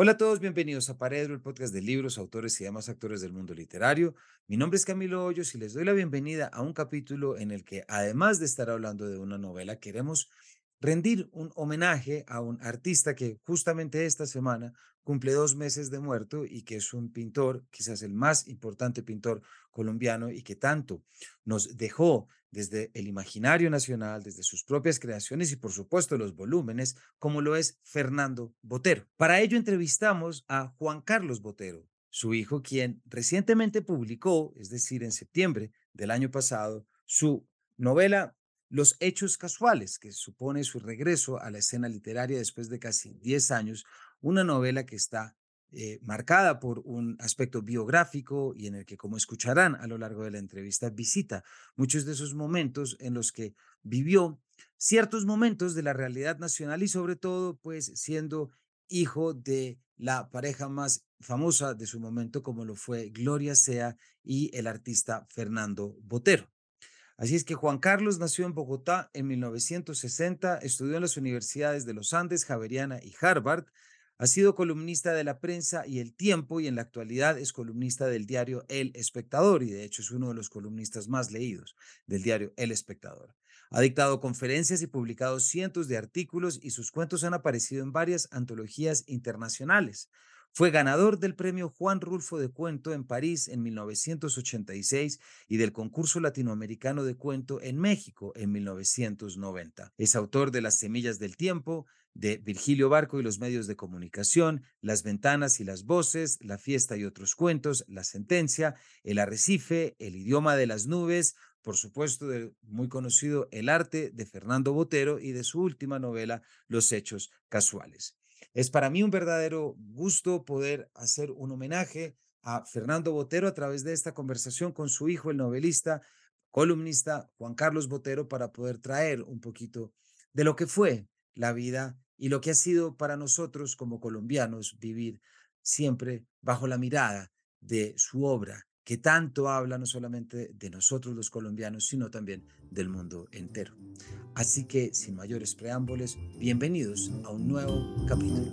Hola a todos, bienvenidos a Paredro, el podcast de libros, autores y demás actores del mundo literario. Mi nombre es Camilo Hoyos y les doy la bienvenida a un capítulo en el que, además de estar hablando de una novela, queremos rendir un homenaje a un artista que justamente esta semana cumple dos meses de muerto y que es un pintor, quizás el más importante pintor colombiano y que tanto nos dejó desde el imaginario nacional, desde sus propias creaciones y por supuesto los volúmenes, como lo es Fernando Botero. Para ello entrevistamos a Juan Carlos Botero, su hijo, quien recientemente publicó, es decir, en septiembre del año pasado, su novela Los Hechos Casuales, que supone su regreso a la escena literaria después de casi 10 años, una novela que está eh, marcada por un aspecto biográfico y en el que, como escucharán a lo largo de la entrevista, visita muchos de esos momentos en los que vivió ciertos momentos de la realidad nacional y sobre todo, pues, siendo hijo de la pareja más famosa de su momento, como lo fue Gloria Sea y el artista Fernando Botero. Así es que Juan Carlos nació en Bogotá en 1960, estudió en las universidades de los Andes, Javeriana y Harvard, ha sido columnista de la prensa y El Tiempo y en la actualidad es columnista del diario El Espectador y de hecho es uno de los columnistas más leídos del diario El Espectador. Ha dictado conferencias y publicado cientos de artículos y sus cuentos han aparecido en varias antologías internacionales. Fue ganador del premio Juan Rulfo de Cuento en París en 1986 y del concurso latinoamericano de cuento en México en 1990. Es autor de Las Semillas del Tiempo, de Virgilio Barco y los medios de comunicación, Las ventanas y las voces, La fiesta y otros cuentos, La sentencia, El arrecife, El idioma de las nubes, por supuesto, del muy conocido El arte de Fernando Botero y de su última novela, Los hechos casuales. Es para mí un verdadero gusto poder hacer un homenaje a Fernando Botero a través de esta conversación con su hijo, el novelista, columnista Juan Carlos Botero, para poder traer un poquito de lo que fue la vida y lo que ha sido para nosotros como colombianos vivir siempre bajo la mirada de su obra, que tanto habla no solamente de nosotros los colombianos, sino también del mundo entero. Así que, sin mayores preámbulos, bienvenidos a un nuevo capítulo.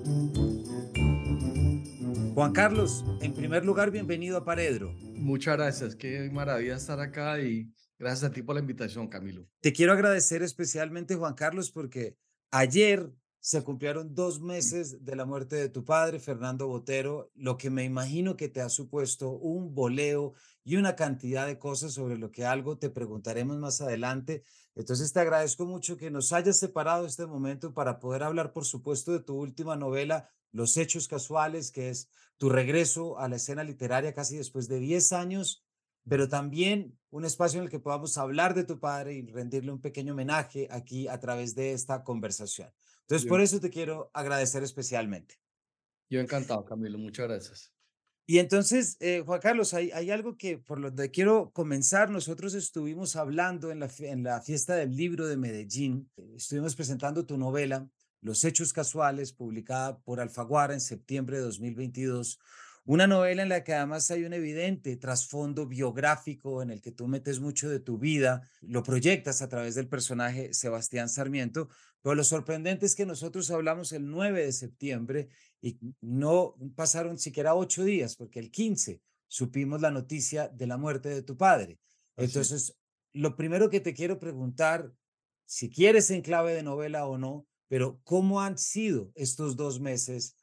Juan Carlos, en primer lugar, bienvenido a Paredro. Muchas gracias, qué maravilla estar acá y gracias a ti por la invitación, Camilo. Te quiero agradecer especialmente, Juan Carlos, porque Ayer se cumplieron dos meses de la muerte de tu padre, Fernando Botero, lo que me imagino que te ha supuesto un boleo y una cantidad de cosas sobre lo que algo te preguntaremos más adelante. Entonces te agradezco mucho que nos hayas separado este momento para poder hablar, por supuesto, de tu última novela, Los Hechos Casuales, que es tu regreso a la escena literaria casi después de 10 años pero también un espacio en el que podamos hablar de tu padre y rendirle un pequeño homenaje aquí a través de esta conversación. Entonces, por eso te quiero agradecer especialmente. Yo encantado, Camilo, muchas gracias. Y entonces, eh, Juan Carlos, hay, hay, algo que por lo que quiero comenzar. Nosotros estuvimos hablando en la, en la fiesta del libro de Medellín, estuvimos presentando tu novela, Los Hechos Casuales, publicada por Alfaguara en septiembre de 2022 una novela en la que además hay un evidente trasfondo biográfico en el que tú metes mucho de tu vida, lo proyectas a través del personaje Sebastián Sarmiento, pero lo sorprendente es que nosotros hablamos el 9 de septiembre y no pasaron siquiera ocho días, porque el 15 supimos la noticia de la muerte de tu padre. Entonces, lo primero que te quiero preguntar, si quieres en clave de novela o no, pero ¿cómo han sido estos dos meses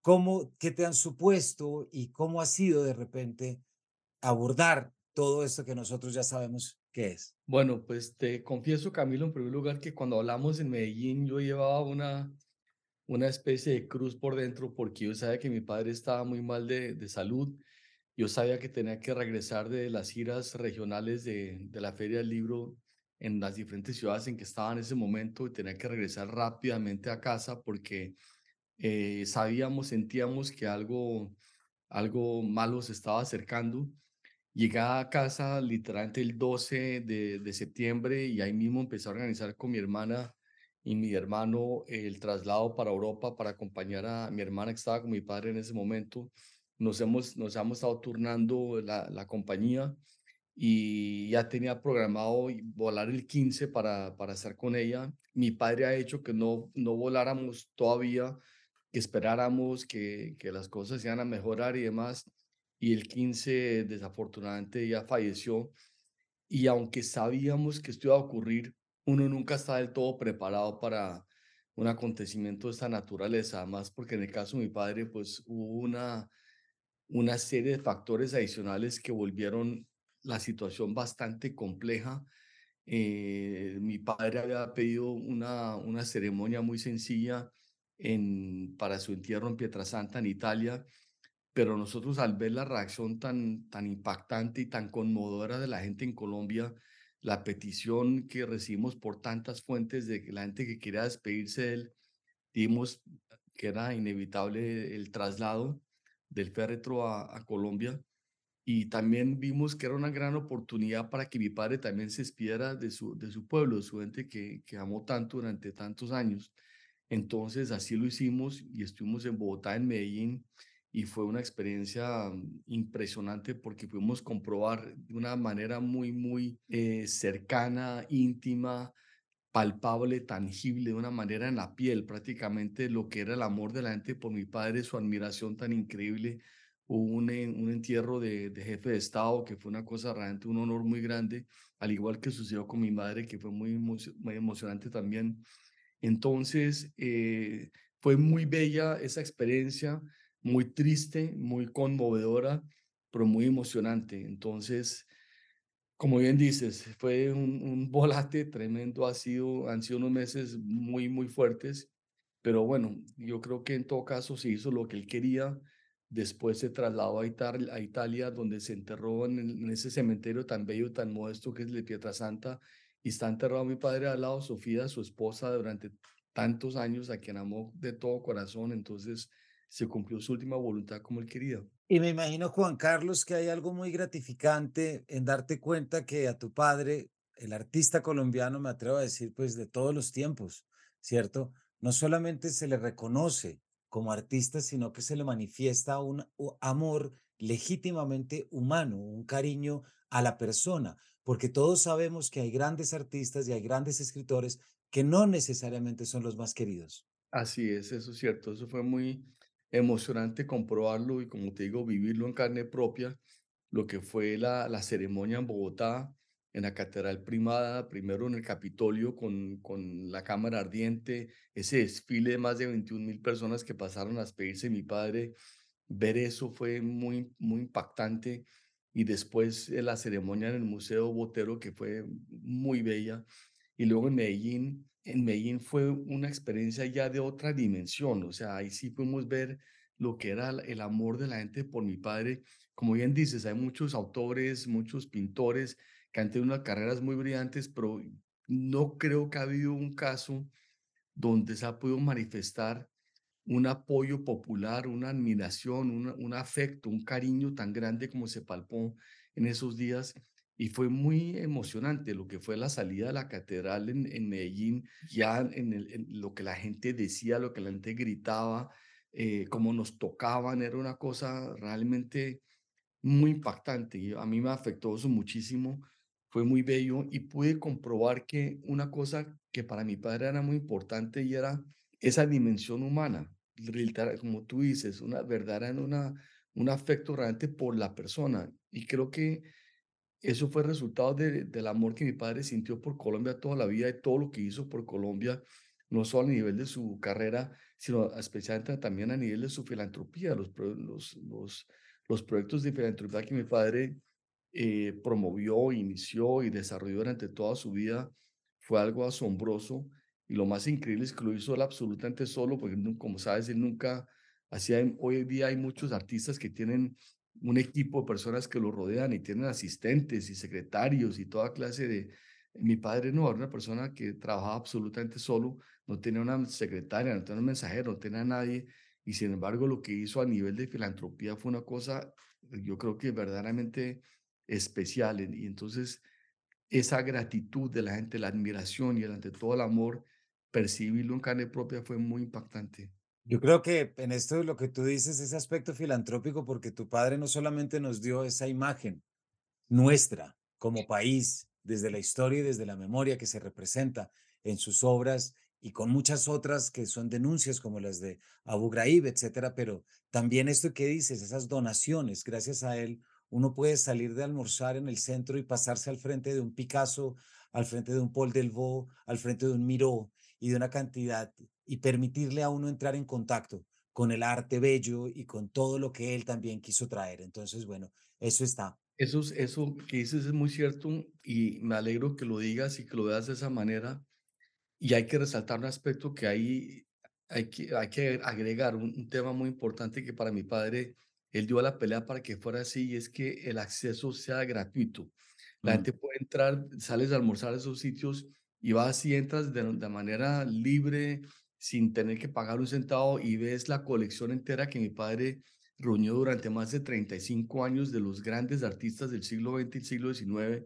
¿Cómo, qué te han supuesto y cómo ha sido de repente abordar todo esto que nosotros ya sabemos qué es? Bueno, pues te confieso, Camilo, en primer lugar, que cuando hablamos en Medellín yo llevaba una, una especie de cruz por dentro porque yo sabía que mi padre estaba muy mal de, de salud. Yo sabía que tenía que regresar de las giras regionales de, de la Feria del Libro en las diferentes ciudades en que estaba en ese momento y tenía que regresar rápidamente a casa porque eh, sabíamos, sentíamos que algo, algo malo se estaba acercando. Llegué a casa literalmente el 12 de, de, septiembre y ahí mismo empecé a organizar con mi hermana y mi hermano el traslado para Europa para acompañar a mi hermana que estaba con mi padre en ese momento. Nos hemos, nos hemos estado turnando la, la compañía y ya tenía programado volar el 15 para, para estar con ella. Mi padre ha hecho que no, no voláramos todavía que esperáramos que, que las cosas iban a mejorar y demás. Y el 15 desafortunadamente ya falleció. Y aunque sabíamos que esto iba a ocurrir, uno nunca está del todo preparado para un acontecimiento de esta naturaleza, además porque en el caso de mi padre, pues hubo una, una serie de factores adicionales que volvieron la situación bastante compleja. Eh, mi padre había pedido una, una ceremonia muy sencilla en, para su entierro en Pietrasanta, en Italia, pero nosotros al ver la reacción tan, tan impactante y tan conmovedora de la gente en Colombia, la petición que recibimos por tantas fuentes de la gente que quería despedirse de él, dimos que era inevitable el traslado del féretro a, a Colombia y también vimos que era una gran oportunidad para que mi padre también se despidiera de su, de su pueblo, de su gente que, que amó tanto durante tantos años. Entonces así lo hicimos y estuvimos en Bogotá, en Medellín, y fue una experiencia mm, impresionante porque pudimos comprobar de una manera muy, muy eh, cercana, íntima, palpable, tangible, de una manera en la piel, prácticamente lo que era el amor de la gente por mi padre, su admiración tan increíble. Hubo un, un entierro de, de, jefe de Estado que fue una cosa realmente, un honor muy grande, al igual que sucedió con mi madre, que fue muy, muy emocionante también. Entonces, eh, fue muy bella esa experiencia, muy triste, muy conmovedora, pero muy emocionante. Entonces, como bien dices, fue un, un, tremendo, ha sido, han sido unos meses muy, muy fuertes, pero bueno, yo creo que en todo caso se hizo lo que él quería. Después se trasladó a, a Italia donde se enterró en, en, ese cementerio tan bello, tan modesto que es el de Pietrasanta, y está enterrado mi padre al lado, Sofía, su esposa, durante tantos años, a quien amó de todo corazón, entonces se cumplió su última voluntad como él quería. Y me imagino, Juan Carlos, que hay algo muy gratificante en darte cuenta que a tu padre, el artista colombiano, me atrevo a decir, pues de todos los tiempos, ¿cierto? No solamente se le reconoce como artista, sino que se le manifiesta un amor legítimamente humano, un cariño a la persona, porque todos sabemos que hay grandes artistas y hay grandes escritores que no necesariamente son los más queridos. Así es, eso es cierto, eso fue muy, emocionante comprobarlo y como te digo, vivirlo en carne propia, lo que fue la, la ceremonia en Bogotá, en la Catedral Primada, primero en el Capitolio con, con la Cámara Ardiente, ese desfile de más de 21 mil personas que pasaron a despedirse de mi padre, ver eso fue muy, muy impactante. Y después la ceremonia en el Museo Botero que fue muy bella. Y luego en Medellín en Medellín fue una experiencia ya de otra dimensión, o sea, ahí sí pudimos ver lo que era el amor de la gente por mi padre. Como bien dices, hay muchos autores, muchos pintores que han tenido unas carreras muy brillantes, pero no creo que ha habido un caso donde se ha podido manifestar un apoyo popular, una admiración, un afecto, un cariño tan grande como se palpó en esos días y fue muy emocionante lo que fue la salida de la catedral en, en Medellín, ya en, el, en, lo que la gente decía, lo que la gente gritaba, eh, cómo nos tocaban, era una cosa realmente muy impactante. Y a mí me afectó eso muchísimo, fue muy bello y pude comprobar que una cosa que para mi padre era muy importante y era esa dimensión humana, como tú dices, una verdad, una, un afecto realmente por la persona. Y creo que eso fue resultado de, del amor que mi padre sintió por Colombia toda la vida y todo lo que hizo por Colombia, no solo a nivel de su carrera, sino especialmente también a nivel de su filantropía, los, los, los, proyectos de filantropía que mi padre eh, promovió, inició y desarrolló durante toda su vida, fue algo asombroso. Y lo más increíble es que lo hizo absolutamente solo, porque como sabes, él nunca hacía, hoy día hay muchos artistas que tienen un equipo de personas que lo rodean y tienen asistentes y secretarios y toda clase de... Mi padre no era una persona que trabajaba absolutamente solo, no tenía una secretaria, no tenía un mensajero, no tenía nadie, y sin embargo lo que hizo a nivel de filantropía fue una cosa, yo creo que verdaderamente especial, y entonces esa gratitud de la gente, la admiración y ante todo el amor, percibirlo en carne propia fue muy impactante. Yo creo que en esto lo que tú dices, ese aspecto filantrópico, porque tu padre no solamente nos dio esa imagen nuestra como país, desde la historia y desde la memoria que se representa en sus obras y con muchas otras que son denuncias como las de Abu Ghraib, etcétera, pero también esto que dices, esas donaciones, gracias a él, uno puede salir de almorzar en el centro y pasarse al frente de un Picasso, al frente de un Paul Delvaux, al frente de un Miró y de una cantidad y permitirle a uno entrar en contacto con el arte bello y con todo lo que él también quiso traer. Entonces, bueno, eso está. Eso, es- eso que dices es muy cierto y me alegro que lo digas y que lo veas de esa manera. Y hay que resaltar un aspecto que hay, hay que, hay que agregar, un, un tema muy importante que para mi padre, él dio a la pelea para que fuera así, y es que el acceso sea gratuito. La Mm, gente puede entrar, sales a almorzar a esos sitios y vas y entras de, de manera libre, sin tener que pagar un centavo y ves la colección entera que mi padre reunió durante más de 35 años de los grandes artistas del siglo XX y siglo XIX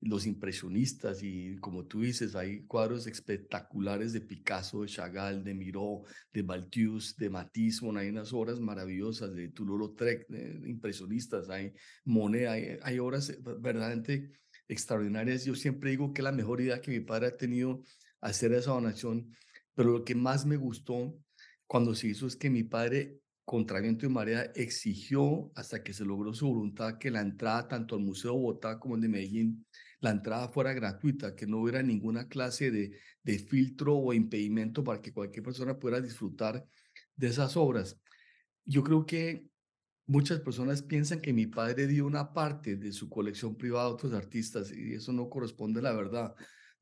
los impresionistas y como tú dices, hay cuadros espectaculares de Picasso, de Chagall, de Miró, de Balthus, de Matisse, bueno, hay unas obras maravillosas de Toulouse-Lautrec, de impresionistas, hay Monet, hay, hay obras eh, verdaderamente extraordinarias. Yo siempre digo que la mejor idea que mi padre ha tenido hacer esa donación, pero lo que más me gustó cuando se hizo es que mi padre contra viento y marea exigió hasta que se logró su voluntad que la entrada tanto al Museo Bogotá como el de Medellín la entrada fuera gratuita, que no hubiera ninguna clase de, de filtro o impedimento para que cualquier persona pudiera disfrutar de esas obras. Yo creo que muchas personas piensan que mi padre dio una parte de su colección privada a otros artistas y eso no corresponde a la verdad.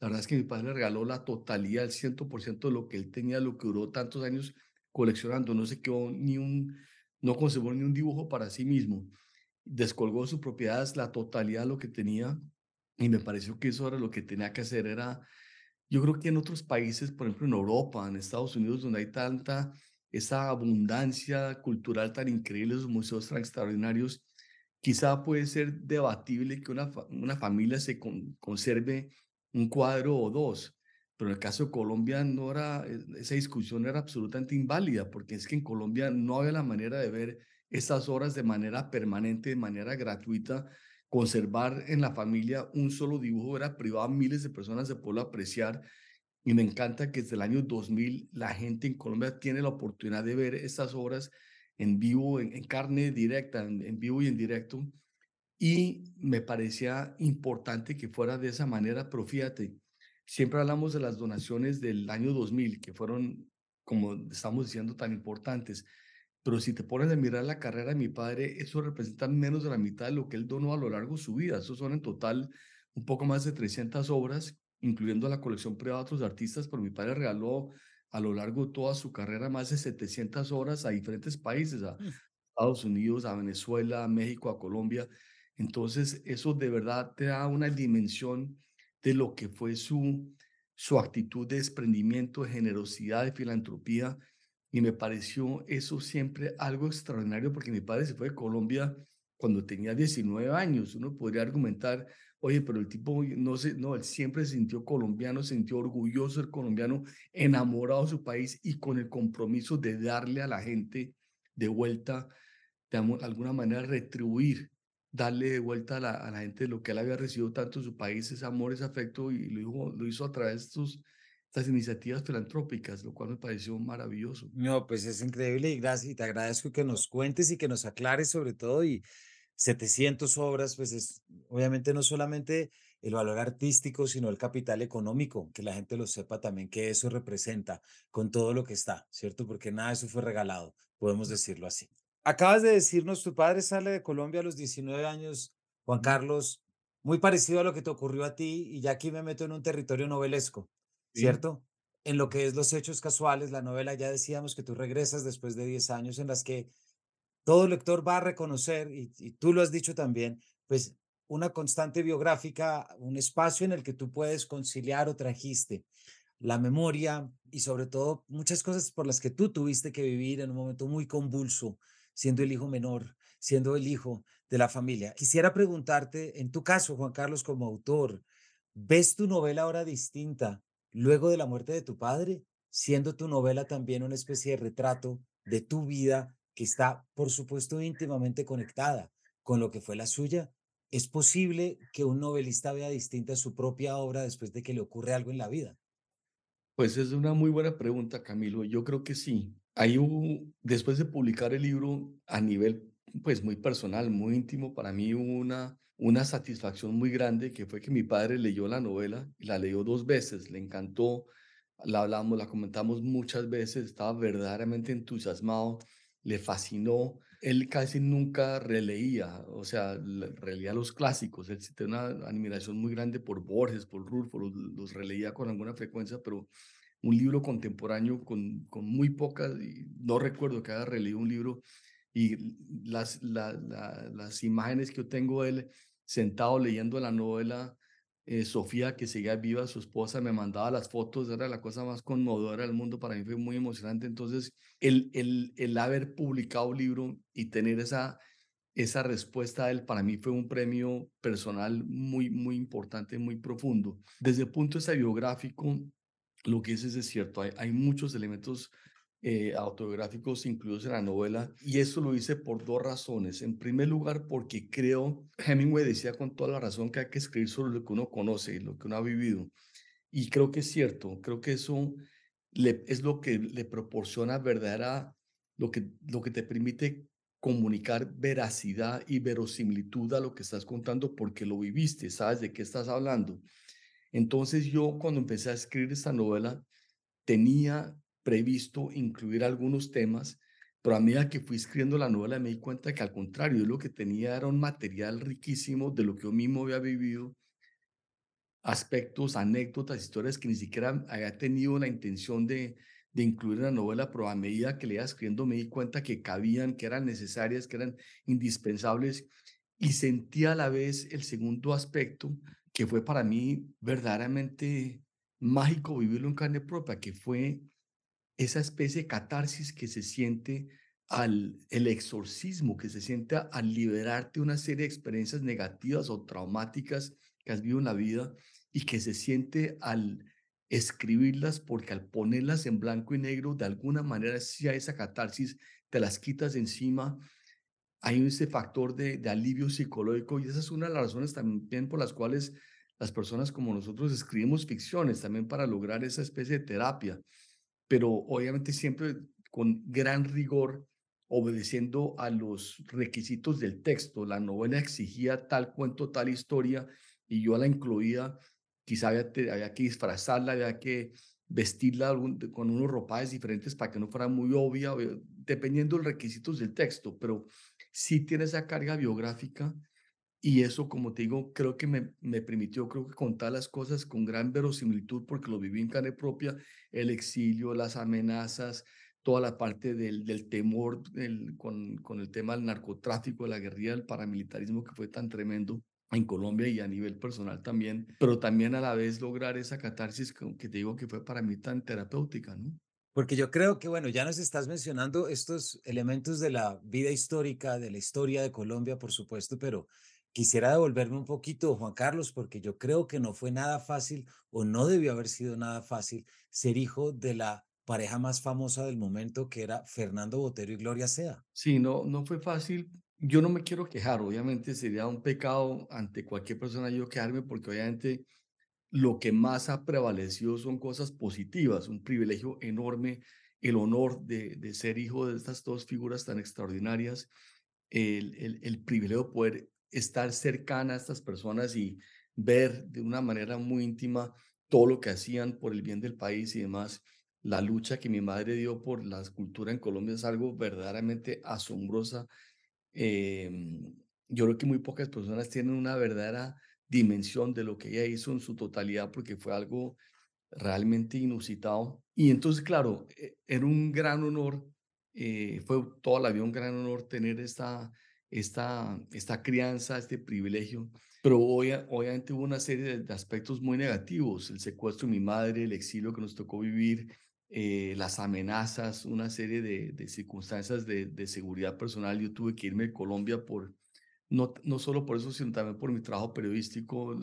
La verdad es que mi padre regaló la totalidad, el 100% de lo que él tenía, lo que duró tantos años coleccionando. No se quedó ni un, no conservó ni un dibujo para sí mismo. Descolgó sus propiedades, la totalidad de lo que tenía y me pareció que eso era lo que tenía que hacer, era, yo creo que en otros países, por ejemplo en Europa, en Estados Unidos, donde hay tanta, esa abundancia cultural tan increíble, esos museos tan extraordinarios, quizá puede ser debatible que una, una familia se con- conserve un cuadro o dos, pero el caso de Colombia no era, eh, esa discusión era absolutamente inválida, porque es que en Colombia no había la manera de ver estas obras de manera permanente, de manera gratuita, conservar en la familia un solo dibujo era privado a miles de personas de poderlo apreciar. Y me encanta que desde el año 2000 la gente en Colombia tiene la oportunidad de ver estas obras en vivo, en, en carne directa, en, en vivo y en directo. Y me parecía importante que fuera de esa manera, pero fíjate, siempre hablamos de las donaciones del año 2000, que fueron, como estamos diciendo, tan importantes. Pero si te pones a mirar la carrera de mi padre, eso representa menos de la mitad de lo que él donó a lo largo de su vida. Eso son en total un poco más de 300 obras, incluyendo la colección privada de otros artistas, pero mi padre regaló a lo largo de toda su carrera más de 700 obras a diferentes países, a mm. Estados Unidos, a Venezuela, a México, a Colombia. Entonces, eso de verdad te da una dimensión de lo que fue su, su actitud de desprendimiento, de generosidad, de filantropía y me pareció eso siempre algo extraordinario porque mi padre se fue de Colombia cuando tenía 19 años. Uno podría argumentar, oye, pero el tipo no se, no, él siempre se sintió colombiano, se sintió orgulloso del colombiano, enamorado de su país y con el compromiso de darle a la gente de vuelta, de alguna manera retribuir, darle de vuelta a la, a la gente lo que él había recibido tanto en su país, ese amor, ese afecto, y lo, hizo- lo hizo a través de estos, estas iniciativas filantrópicas, lo cual me pareció maravilloso. No, pues es increíble y gracias, y te agradezco que nos cuentes y que nos aclares sobre todo y 700 obras, pues es obviamente no solamente el valor artístico, sino el capital económico, que la gente lo sepa también que eso representa con todo lo que está, ¿cierto? Porque nada de eso fue regalado, podemos decirlo así. Acabas de decirnos, tu padre sale de Colombia a los 19 años, Juan. Carlos, muy parecido a lo que te ocurrió a ti, y ya aquí me meto en un territorio novelesco, Sí, ¿cierto? En lo que es los hechos casuales, la novela, ya decíamos que tú regresas después de 10 años en las que todo lector va a reconocer, y, y tú lo has dicho también, pues una constante biográfica, un espacio en el que tú puedes conciliar o trajiste la memoria y sobre todo muchas cosas por las que tú tuviste que vivir en un momento muy convulso, siendo el hijo menor, siendo el hijo de la familia. Quisiera preguntarte, en tu caso, Juan Carlos, como autor, ¿ves tu novela ahora distinta luego de la muerte de tu padre, siendo tu novela también una especie de retrato de tu vida que está, por supuesto, íntimamente conectada con lo que fue la suya? ¿Es posible que un novelista vea distinta su propia obra después de que le ocurre algo en la vida? Pues es una muy buena pregunta, Camilo. Yo creo que sí. Hay un, después de publicar el libro a nivel pues muy personal, muy íntimo, para mí hubo una, una satisfacción muy grande que fue que mi padre leyó la novela y la leyó dos veces, le encantó, la hablamos, la comentamos muchas veces, estaba verdaderamente entusiasmado, le fascinó. Él casi nunca releía, o sea, le- releía los clásicos. Él tenía una admiración muy grande por Borges, por Rulfo, los, los releía con alguna frecuencia, pero un libro contemporáneo con, con muy pocas, no recuerdo que haya releído un libro y las, la- la- las imágenes que yo tengo de él sentado leyendo la novela, eh, Sofía, que seguía viva, su esposa, me mandaba las fotos, era la cosa más conmovedora del mundo, para mí fue muy emocionante. Entonces, el, el, el haber publicado un libro y tener esa, esa respuesta a él, para mí fue un premio personal muy, muy importante, muy profundo. Desde el punto de vista biográfico, lo que dices es cierto, hay, hay muchos elementos eh, autobiográficos incluidos en la novela y eso lo hice por dos razones. En primer lugar, porque creo, Hemingway decía con toda la razón que hay que escribir sobre lo que uno conoce, lo que uno ha vivido. Y creo que es cierto, creo que eso le, es lo que le proporciona verdadera, lo que, lo que te permite comunicar veracidad y verosimilitud a lo que estás contando porque lo viviste, sabes de qué estás hablando. Entonces yo cuando empecé a escribir esta novela tenía previsto incluir algunos temas, pero a medida que fui escribiendo la novela me di cuenta que al contrario, yo lo que tenía era un material riquísimo de lo que yo mismo había vivido, aspectos, anécdotas, historias que ni siquiera había tenido la intención de, de incluir en la novela, pero a medida que le iba escribiendo me di cuenta que cabían, que eran necesarias, que eran indispensables y sentí a la vez el segundo aspecto que fue para mí verdaderamente mágico vivirlo en carne propia, que fue esa especie de catarsis que se siente al el exorcismo, que se siente al liberarte de una serie de experiencias negativas o traumáticas que has vivido en la vida y que se siente al escribirlas, porque al ponerlas en blanco y negro, de alguna manera, si a esa catarsis te las quitas de encima, hay ese factor de, de alivio psicológico y esa es una de las razones también por las cuales las personas como nosotros escribimos ficciones, también para lograr esa especie de terapia pero obviamente siempre con gran rigor, obedeciendo a los requisitos del texto. La novela exigía tal cuento, tal historia, y yo la incluía, quizá había, había que disfrazarla, había que vestirla con unos ropajes diferentes para que no fuera muy obvia, dependiendo de los requisitos del texto, pero sí tiene esa carga biográfica y eso, como te digo, creo que me, me permitió, creo que contar las cosas con gran verosimilitud porque lo viví en carne propia, el exilio, las amenazas, toda la parte del, del temor con, con el tema del narcotráfico, de la guerrilla, del paramilitarismo que fue tan tremendo en Colombia y a nivel personal también, pero también a la vez lograr esa catarsis que, que te digo que fue para mí tan terapéutica, ¿no? Porque yo creo que, bueno, ya nos estás mencionando estos elementos de la vida histórica, de la historia de Colombia, por supuesto, pero quisiera devolverme un poquito, Juan Carlos, porque yo creo que no fue nada fácil o no debió haber sido nada fácil ser hijo de la pareja más famosa del momento, que era Fernando Botero y Gloria Sea. Sí, no, no fue fácil. Yo no me quiero quejar, obviamente sería un pecado ante cualquier persona yo quejarme porque obviamente lo que más ha prevalecido son cosas positivas, un privilegio enorme, el honor de, de ser hijo de estas dos figuras tan extraordinarias, el, el, privilegio de poder estar cercana a estas personas y ver de una manera muy íntima todo lo que hacían por el bien del país y demás. La lucha que mi madre dio por la escultura en Colombia es algo verdaderamente asombrosa. Em, yo creo que muy pocas personas tienen una verdadera dimensión de lo que ella hizo en su totalidad porque fue algo realmente inusitado. Y entonces, claro, e- era un gran honor, eh, fue toda la vida un gran honor tener esta, esta, esta crianza, este privilegio, pero obvia- obviamente hubo una serie de, aspectos muy negativos, el secuestro de mi madre, el exilio que nos tocó vivir, eh, las amenazas, una serie de, de circunstancias de, de seguridad personal. Yo tuve que irme de Colombia por, no, no solo por eso, sino también por mi trabajo periodístico,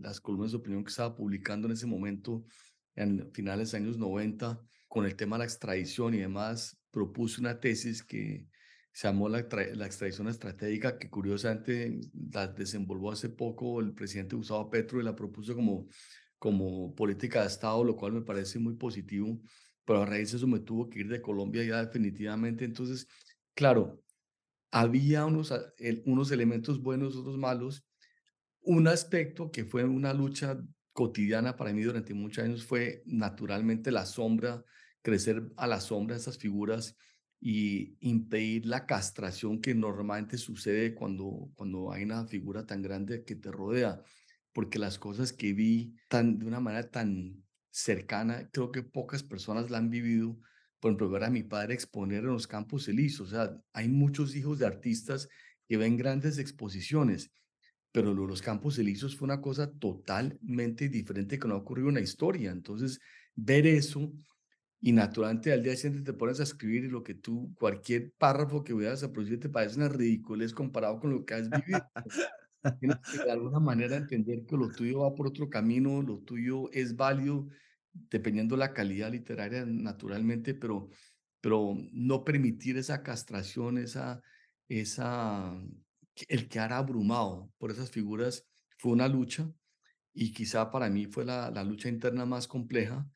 las columnas de opinión que estaba publicando en ese momento, en finales de años 90, con el tema de la extradición y demás, propuse una tesis que se llamó la, la extradición estratégica, que curiosamente la desenvolvió hace poco el presidente Gustavo Petro y la propuso como, como política de Estado, lo cual me parece muy positivo, pero a raíz de eso me tuvo que ir de Colombia ya definitivamente. Entonces, claro, había unos, unos elementos buenos, otros malos. Un aspecto que fue una lucha cotidiana para mí durante muchos años fue naturalmente la sombra, crecer a la sombra de esas figuras y impedir la castración que normalmente sucede cuando, cuando hay una figura tan grande que te rodea, porque las cosas que vi tan, de una manera tan cercana, creo que pocas personas la han vivido. Por ejemplo, ver a mi padre exponer en los campos elíseos. O sea, hay muchos hijos de artistas que ven grandes exposiciones, pero los campos elíseos fue una cosa totalmente diferente que no ha ocurrido en la historia. Entonces, ver eso y naturalmente al día siguiente te pones a escribir y lo que tú, cualquier párrafo que veas a producir te parece una ridiculez comparado con lo que has vivido. Tienes que de alguna manera entender que lo tuyo va por otro camino, lo tuyo es válido dependiendo la calidad literaria naturalmente, pero, pero no permitir esa castración, esa, esa, el quedar abrumado por esas figuras fue una lucha y quizá para mí fue la, lucha interna más compleja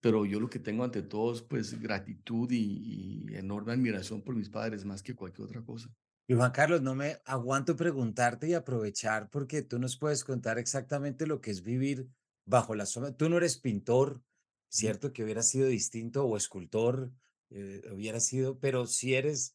pero yo lo que tengo ante todo es pues gratitud y, enorme admiración por mis padres más que cualquier otra cosa. Y Juan Carlos, no me aguanto preguntarte y aprovechar porque tú nos puedes contar exactamente lo que es vivir bajo la sombra. Tú no eres pintor, cierto que hubiera sido distinto o escultor, eh, hubiera sido, pero si eres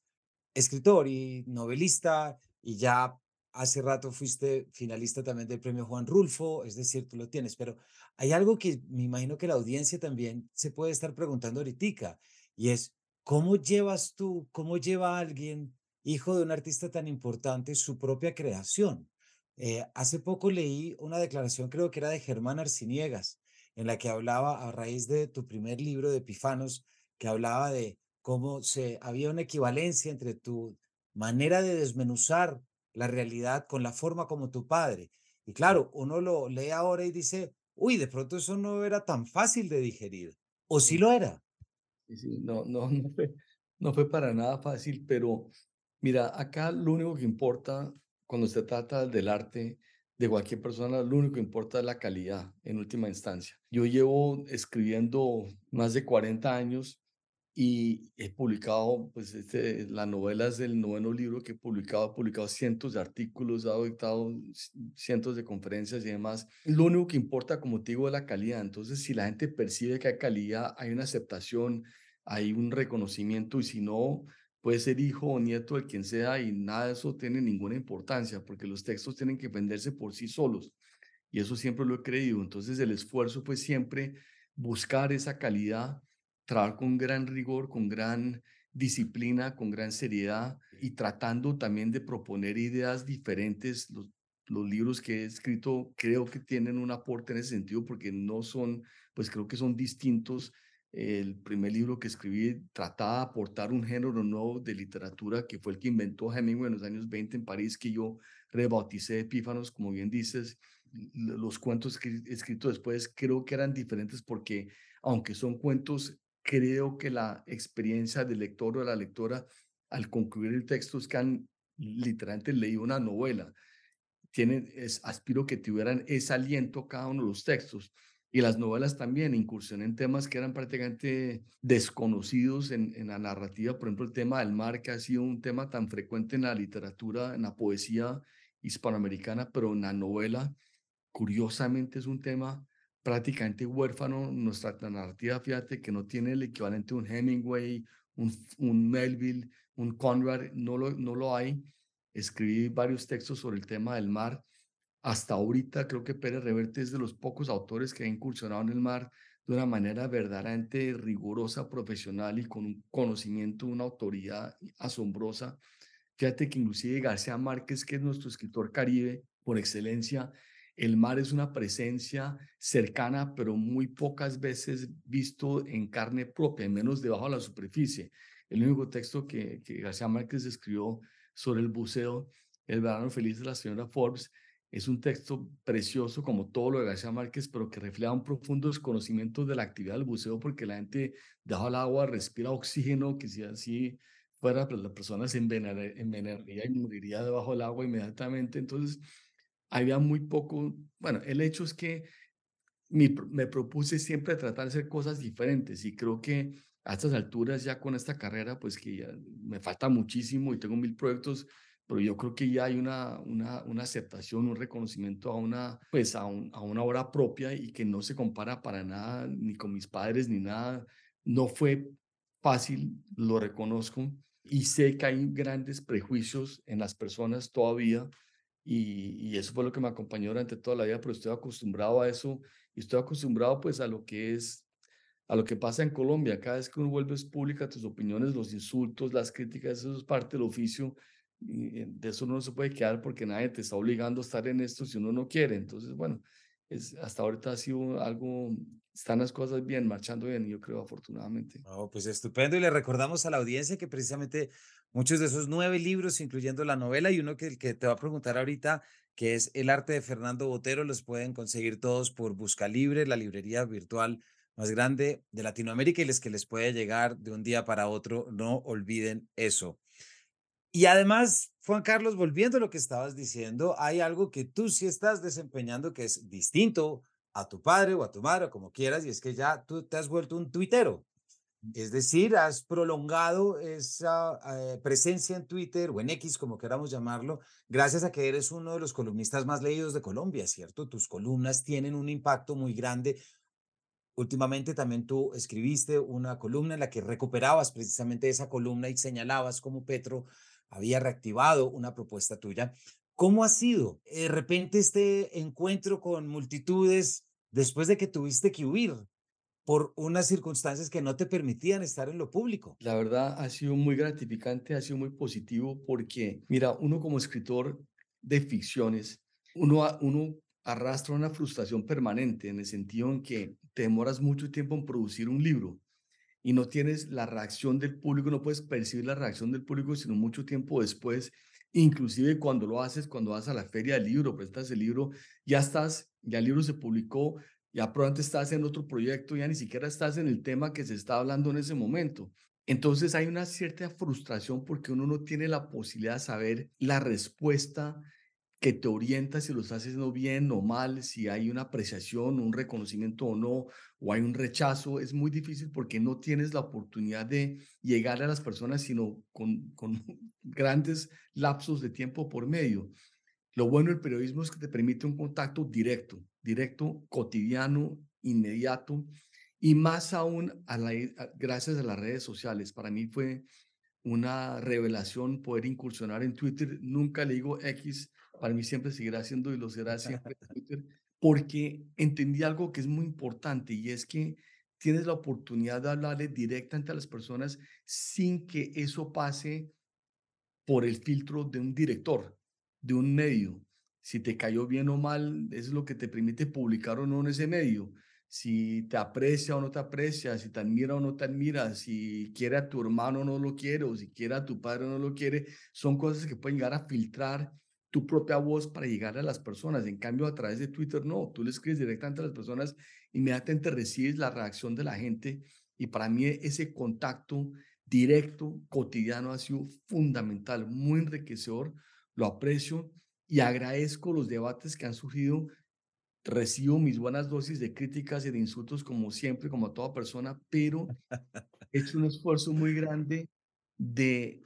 escritor y novelista y ya hace rato fuiste finalista también del premio Juan Rulfo, es decir, tú lo tienes, pero hay algo que me imagino que la audiencia también se puede estar preguntando ahorita, y es, ¿cómo llevas tú, cómo lleva alguien, hijo de un artista tan importante, su propia creación? Eh, hace poco leí una declaración, creo que era de Germán Arciniegas, en la que hablaba a raíz de tu primer libro de Epifanos, que hablaba de cómo se había una equivalencia entre tu manera de desmenuzar la realidad con la forma como tu padre. Y claro, uno lo lee ahora y dice, uy, de pronto eso no era tan fácil de digerir. ¿O sí lo era? Sí, no, no, no fue, no fue para nada fácil, pero mira, acá lo único que importa cuando se trata del arte de cualquier persona, lo único que importa es la calidad en última instancia. Yo llevo escribiendo más de 40 años y he publicado, pues, este, la novela es el noveno libro que he publicado, he publicado cientos de artículos, he dictado cientos de conferencias y demás. Lo único que importa, como te digo, es la calidad. Entonces, si la gente percibe que hay calidad, hay una aceptación, hay un reconocimiento, y si no, puede ser hijo o nieto de quien sea, y nada de eso tiene ninguna importancia, porque los textos tienen que venderse por sí solos. Y eso siempre lo he creído. Entonces, el esfuerzo fue siempre buscar esa calidad trabajar con gran rigor, con gran disciplina, con gran seriedad y tratando también de proponer ideas diferentes. Los, los libros que he escrito creo que tienen un aporte en ese sentido porque no son, pues creo que son distintos. El primer libro que escribí trataba de aportar un género nuevo de literatura que fue el que inventó Hemingway en los años 20 en París, que yo rebauticé Epífanos, como bien dices. Los cuentos que he escrito después creo que eran diferentes porque, aunque son cuentos creo que la experiencia del lector o de la lectora al concluir el texto es que han literalmente leído una novela. Tienen, es, aspiro que tuvieran ese aliento cada uno de los textos. Y las novelas también incursionan en temas que eran prácticamente desconocidos en, en la narrativa. Por ejemplo, el tema del mar, que ha sido un tema tan frecuente en la literatura, en la poesía hispanoamericana, pero en la novela, curiosamente es un tema prácticamente huérfano nuestra narrativa, fíjate que no tiene el equivalente de un Hemingway, un, un Melville, un Conrad, no lo, no lo hay. Escribí varios textos sobre el tema del mar. Hasta ahorita creo que Pérez Reverte es de los pocos autores que ha incursionado en el mar de una manera verdaderamente rigurosa, profesional y con un conocimiento, una autoridad asombrosa. Fíjate que inclusive García Márquez, que es nuestro escritor caribe por excelencia, el mar es una presencia cercana, pero muy pocas veces visto en carne propia, menos debajo de la superficie. El único texto que, que García Márquez escribió sobre el buceo, El verano feliz de la señora Forbes, es un texto precioso como todo lo de García Márquez, pero que refleja un profundo desconocimiento de la actividad del buceo porque la gente debajo del agua respira oxígeno, que si así fuera, pues la persona se envenenaría y moriría debajo del agua inmediatamente. Entonces, había muy poco, bueno, el hecho es que me propuse siempre tratar de hacer cosas diferentes y creo que a estas alturas ya con esta carrera, pues que me falta muchísimo y tengo mil proyectos, pero yo creo que ya hay una, una, una aceptación, un reconocimiento a una, pues a, a una obra propia y que no se compara para nada ni con mis padres ni nada. No fue fácil, lo reconozco, y sé que hay grandes prejuicios en las personas todavía y, y, eso fue lo que me acompañó durante toda la vida, pero estoy acostumbrado a eso y estoy acostumbrado pues a lo que es, a lo que pasa en Colombia. Cada vez que uno vuelves pública tus opiniones, los insultos, las críticas, eso es parte del oficio. De eso uno no se puede quedar porque nadie te está obligando a estar en esto si uno no quiere. Entonces, bueno, es, hasta ahorita ha sido algo, están las cosas bien, marchando bien, yo creo, afortunadamente. Oh, pues estupendo. Y le recordamos a la audiencia que precisamente muchos de esos nueve libros, incluyendo la novela y uno que, que te va a preguntar ahorita, que es El arte de Fernando Botero, los pueden conseguir todos por Busca Libre, la librería virtual más grande de Latinoamérica y les que les puede llegar de un día para otro. No olviden eso. Y además, Juan Carlos, volviendo a lo que estabas diciendo, hay algo que tú sí estás desempeñando que es distinto a tu padre o a tu madre, como quieras, y es que ya tú te has vuelto un tuitero. Es decir, has prolongado esa eh, presencia en Twitter o en X, como queramos llamarlo, gracias a que eres uno de los columnistas más leídos de Colombia, ¿cierto? Tus columnas tienen un impacto muy grande. Últimamente también tú escribiste una columna en la que recuperabas precisamente esa columna y señalabas cómo Petro había reactivado una propuesta tuya. ¿Cómo ha sido de repente este encuentro con multitudes después de que tuviste que huir por unas circunstancias que no te permitían estar en lo público? La verdad ha sido muy gratificante, ha sido muy positivo porque, mira, uno como escritor de ficciones, uno, uno arrastra una frustración permanente en el sentido en que te demoras mucho tiempo en producir un libro y no tienes la reacción del público, no puedes percibir la reacción del público, sino mucho tiempo después, inclusive cuando lo haces, cuando vas a la feria del libro, prestas el libro, ya estás, ya el libro se publicó, ya probablemente estás en otro proyecto, ya ni siquiera estás en el tema que se está hablando en ese momento. Entonces hay una cierta frustración porque uno no tiene la posibilidad de saber la respuesta que te orienta si lo estás haciendo bien o mal, si hay una apreciación, un reconocimiento o no, o hay un rechazo, es muy difícil porque no tienes la oportunidad de llegar a las personas, sino con, con grandes lapsos de tiempo por medio. Lo bueno del periodismo es que te permite un contacto directo, directo, cotidiano, inmediato, y más aún a la, gracias a las redes sociales. Para mí fue una revelación poder incursionar en Twitter. Nunca le digo X para mí siempre seguirá siendo y lo será siempre Twitter, porque entendí algo que es muy importante y es que tienes la oportunidad de hablarle directamente a las personas sin que eso pase por el filtro de un director, de un medio. Si te cayó bien o mal, es lo que te permite publicar o no en ese medio. Si te aprecia o no te aprecia, si te admira o no te admira, si quiere a tu hermano o no lo quiere, o si quiere a tu padre o no lo quiere, son cosas que pueden llegar a filtrar tu propia voz para llegar a las personas. En cambio, a través de Twitter, no, tú le escribes directamente a las personas, inmediatamente recibes la reacción de la gente y para mí ese contacto directo, cotidiano, ha sido fundamental, muy enriquecedor, lo aprecio y agradezco los debates que han surgido. Recibo mis buenas dosis de críticas y de insultos como siempre, como a toda persona, pero he hecho un esfuerzo muy grande de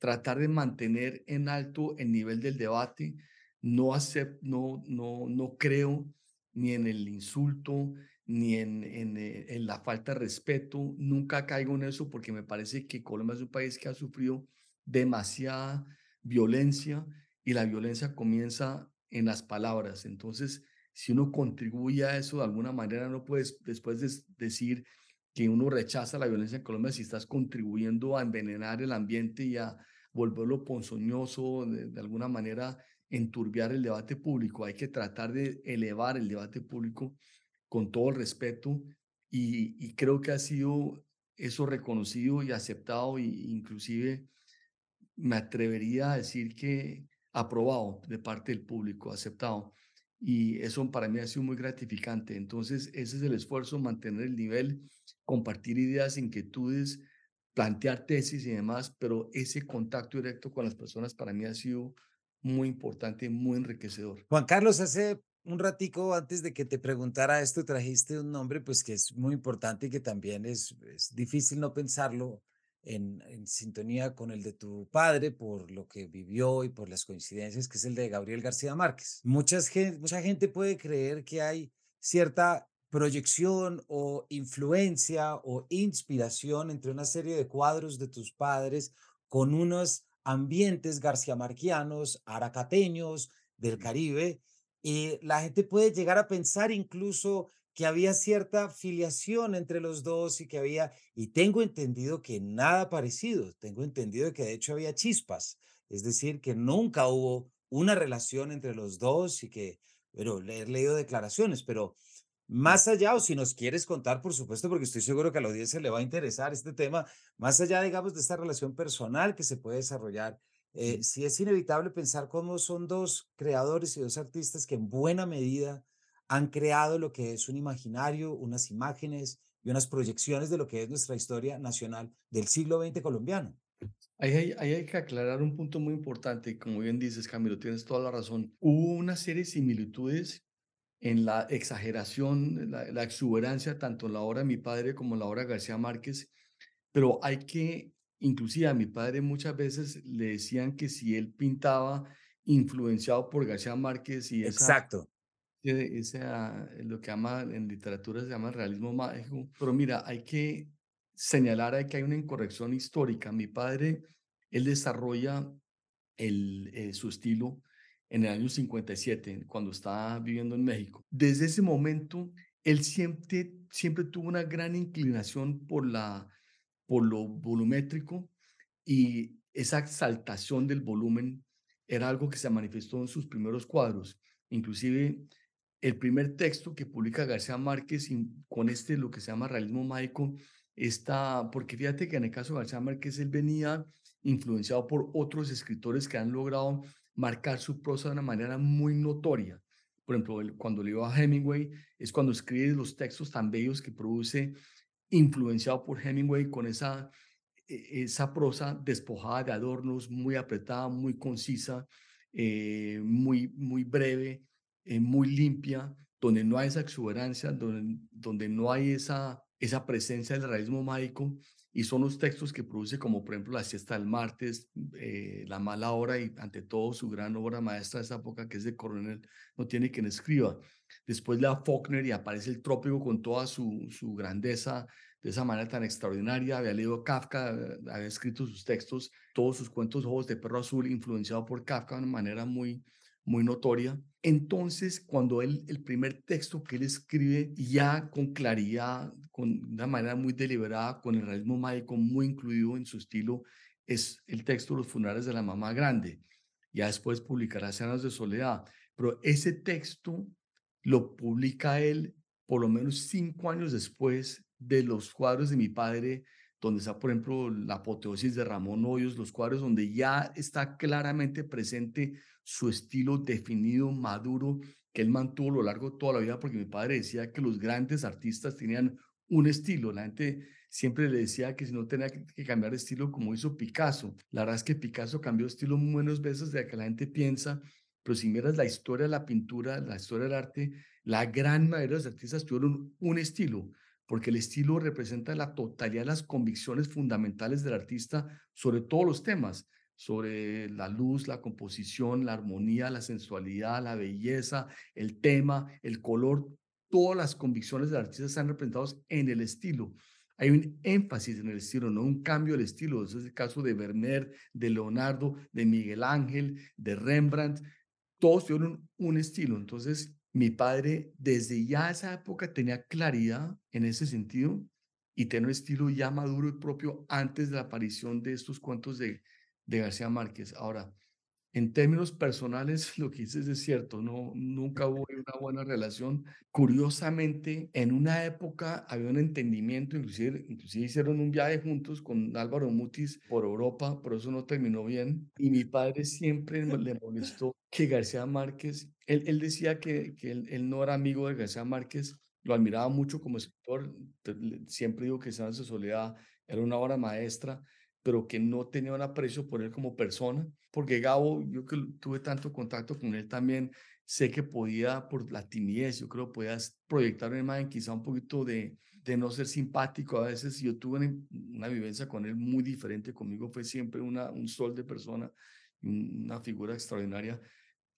tratar de mantener en alto el nivel del debate. No, no, no, no creo ni en el insulto, ni en, en, eh, en, la falta de respeto. Nunca caigo en eso porque me parece que Colombia es un país que ha sufrido demasiada violencia y la violencia comienza en las palabras. Entonces, si uno contribuye a eso de alguna manera, no puedes después de decir que uno rechaza la violencia en Colombia si estás contribuyendo a envenenar el ambiente y a volverlo ponzoñoso, de, alguna manera enturbiar el debate público. Hay que tratar de elevar el debate público con todo el respeto y, creo que ha sido eso reconocido y aceptado e inclusive me atrevería a decir que aprobado de parte del público, aceptado. Y eso para mí ha sido muy gratificante. Entonces, ese es el esfuerzo, mantener el nivel, compartir ideas, inquietudes, plantear tesis y demás, pero ese contacto directo con las personas para mí ha sido muy importante, muy enriquecedor. Juan Carlos, hace un ratico antes de que te preguntara esto, trajiste un nombre, pues, que es muy importante y que también es es difícil no pensarlo en en sintonía con el de tu padre, por lo que vivió y por las coincidencias, que es el de Gabriel García Márquez. Muchas mucha gente puede creer que hay cierta proyección o influencia o inspiración entre una serie de cuadros de tus padres con unos ambientes garciamarquianos, aracateños, del Caribe, y la gente puede llegar a pensar incluso que había cierta filiación entre los dos y que había, y tengo entendido que nada parecido, tengo entendido que de hecho había chispas, es decir, que nunca hubo una relación entre los dos y que, pero he leído declaraciones, pero. Más allá, o si nos quieres contar, por supuesto, porque estoy seguro que a la audiencia le va a interesar este tema, más allá, digamos, de esta relación personal que se puede desarrollar, eh, Sí. sí es inevitable pensar cómo son dos creadores y dos artistas que en buena medida han creado lo que es un imaginario, unas imágenes y unas proyecciones de lo que es nuestra historia nacional del siglo XX colombiano. Ahí hay, ahí hay que aclarar un punto muy importante, como bien dices, Camilo, tienes toda la razón. Hubo una serie de similitudes en la exageración, la, la exuberancia, tanto en la obra de mi padre como en la obra de García Márquez, pero hay que, inclusive a mi padre muchas veces le decían que si él pintaba influenciado por García Márquez y esa Exacto. Eh, esa, eh, lo que llama en literatura se llama realismo mágico. Pero mira, hay que señalar que hay una incorrección histórica. Mi padre, él desarrolla el, eh, su estilo en el año 57, cuando estaba viviendo en México. Desde ese momento, él siempre, siempre tuvo una gran inclinación por, la, por lo volumétrico y esa exaltación del volumen era algo que se manifestó en sus primeros cuadros. Inclusive el primer texto que publica García Márquez con este, lo que se llama realismo mágico, está, porque fíjate que en el caso de García Márquez, él venía influenciado por otros escritores que han logrado marcar su prosa de una manera muy notoria. Por ejemplo, cuando leo a Hemingway, es cuando escribe los textos tan bellos que produce, influenciado por Hemingway con esa, e- esa prosa despojada de adornos, muy apretada, muy concisa, eh, muy, muy breve, eh, muy limpia, donde no hay esa exuberancia, donde, donde no hay esa, esa presencia del realismo mágico, y son los textos que produce, como por ejemplo La siesta del martes, eh, La mala hora y ante todo su gran obra maestra de esa época, que es de Coronel, no tiene quien escriba. Después le da Faulkner y aparece el trópico con toda su, su grandeza, de esa manera tan extraordinaria. Había leído Kafka, había escrito sus textos, todos sus cuentos Ojos de Perro Azul, influenciado por Kafka de una manera muy, muy notoria. Entonces, cuando él, el primer texto que él escribe ya con claridad, con una manera muy deliberada, con el realismo mágico muy incluido en su estilo, es el texto Los funerales de la mamá grande. Ya después publicará Escenas de Soledad. Pero ese texto lo publica él por lo menos cinco años después de los cuadros de mi padre, donde está, por ejemplo, la apoteosis de Ramón Hoyos, los cuadros donde ya está claramente presente su estilo definido, maduro, que él mantuvo a lo largo de toda la vida, porque mi padre decía que los grandes artistas tenían un estilo. La gente siempre le decía que si no tenía que cambiar de estilo como hizo Picasso. La verdad es que Picasso cambió de estilo menos veces de que la gente piensa, pero si miras la historia de la pintura, la historia del arte, la gran mayoría de los artistas tuvieron un estilo, porque el estilo representa la totalidad de las convicciones fundamentales del artista sobre todos los temas, sobre la luz, la composición, la armonía, la sensualidad, la belleza, el tema, el color, todas las convicciones del artista están representados en el estilo. Hay un énfasis en el estilo, no un cambio del estilo. Ese es el caso de Vermeer, de Leonardo, de Miguel Ángel, de Rembrandt. Todos tuvieron un estilo. Entonces, mi padre desde ya esa época tenía claridad en ese sentido y tenía un estilo ya maduro y propio antes de la aparición de estos cuentos de, de García Márquez. Ahora, en términos personales, lo que dices es cierto, no, nunca hubo una buena relación. Curiosamente, en una época había un entendimiento, inclusive, inclusive hicieron un viaje juntos con Álvaro Mutis por Europa, pero eso no terminó bien. Y mi padre siempre le molestó que García Márquez, él, él decía que, que él, él no era amigo de García Márquez, lo admiraba mucho como escritor, siempre digo que Santos de Soledad era una obra maestra, pero que no tenía un aprecio por él como persona, porque Gabo, yo que tuve tanto contacto con él también, sé que podía, por la timidez, yo creo, podías proyectar una imagen quizá un poquito de, de no ser simpático a veces. Yo tuve una, una, vivencia con él muy diferente, conmigo fue siempre una, un sol de persona, una figura extraordinaria.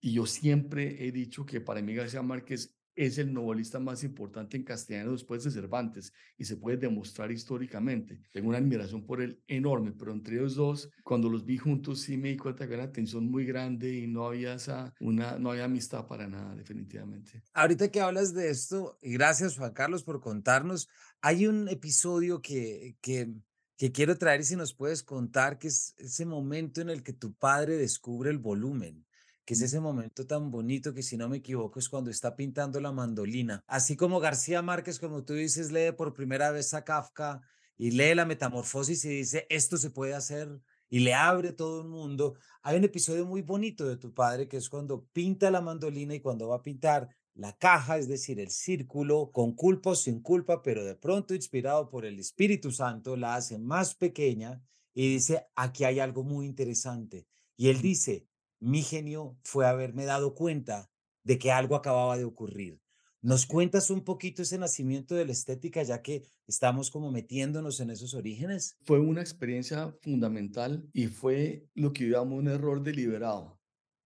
Y yo siempre he dicho que para mí García Márquez es el novelista más importante en castellano después de Cervantes y se puede demostrar históricamente. Tengo una admiración por él enorme, pero entre ellos dos, cuando los vi juntos, sí me di cuenta que una tensión muy grande y no había esa, una, no había amistad para nada, definitivamente. Ahorita que hablas de esto, y gracias Juan Carlos por contarnos, hay un episodio que, que, que quiero traer y si nos puedes contar, que es ese momento en el que tu padre descubre el volumen que es ese momento tan bonito que si no me equivoco es cuando está pintando la mandolina. Así como García Márquez, como tú dices, lee por primera vez a Kafka y lee la metamorfosis y dice, esto se puede hacer y le abre todo el mundo. Hay un episodio muy bonito de tu padre que es cuando pinta la mandolina y cuando va a pintar la caja, es decir, el círculo, con culpa o sin culpa, pero de pronto inspirado por el Espíritu Santo, la hace más pequeña y dice, aquí hay algo muy interesante. Y él dice, mi genio fue haberme dado cuenta de que algo acababa de ocurrir. ¿Nos cuentas un poquito ese nacimiento de la estética, ya que estamos como metiéndonos en esos orígenes? Fue una experiencia fundamental y fue lo que llamamos un error deliberado.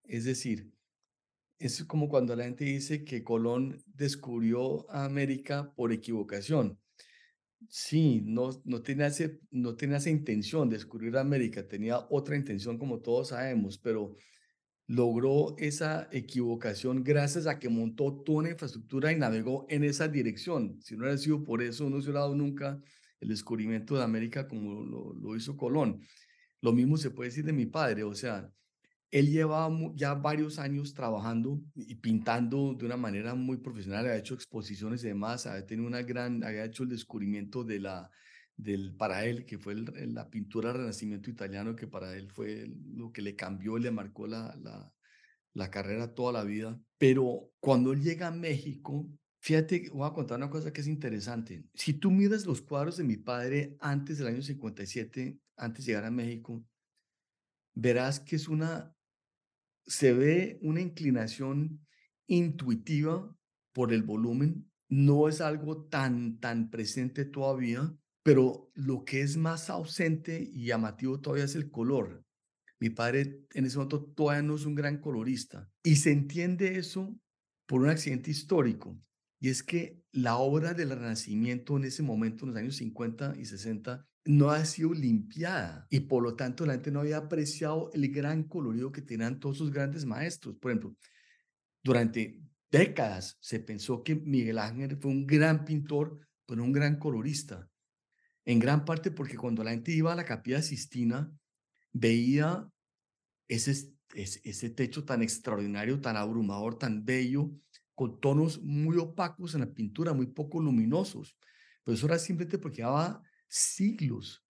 Es decir, es como cuando la gente dice que Colón descubrió América por equivocación. Sí, no, no, tenía ese, no tenía esa intención de descubrir América, tenía otra intención como todos sabemos, pero logró esa equivocación gracias a que montó toda una infraestructura y navegó en esa dirección. Si no hubiera sido por eso, no se hubiera dado nunca el descubrimiento de América como lo, hizo Colón. Lo mismo se puede decir de mi padre, o sea, él llevaba ya varios años trabajando y pintando de una manera muy profesional, ha hecho exposiciones y demás, ha tenido una gran, había hecho el descubrimiento de la, del, para él, que fue la pintura renacimiento italiano, que para él fue lo que le cambió, le marcó la, la, la carrera toda la vida. Pero cuando él llega a México, fíjate, voy a contar una cosa que es interesante. Si tú miras los cuadros de mi padre antes del año 57, antes de llegar a México, verás que es una, se ve una inclinación intuitiva por el volumen, no es algo tan, tan presente todavía, pero lo que es más ausente y llamativo todavía es el color. Mi padre en ese momento todavía no es un gran colorista. Y se entiende eso por un accidente histórico. Y es que la obra del Renacimiento en ese momento, en los años 50 y 60, no ha sido limpiada. Y por lo tanto la gente no había apreciado el gran colorido que tenían todos sus grandes maestros. Por ejemplo, durante décadas se pensó que Miguel Ángel fue un gran pintor, pero un gran colorista en gran parte porque cuando la gente iba a la capilla Sistina, veía ese, ese, techo tan extraordinario, tan abrumador, tan bello, con tonos muy opacos en la pintura, muy poco luminosos. Pero eso era simplemente porque llevaba siglos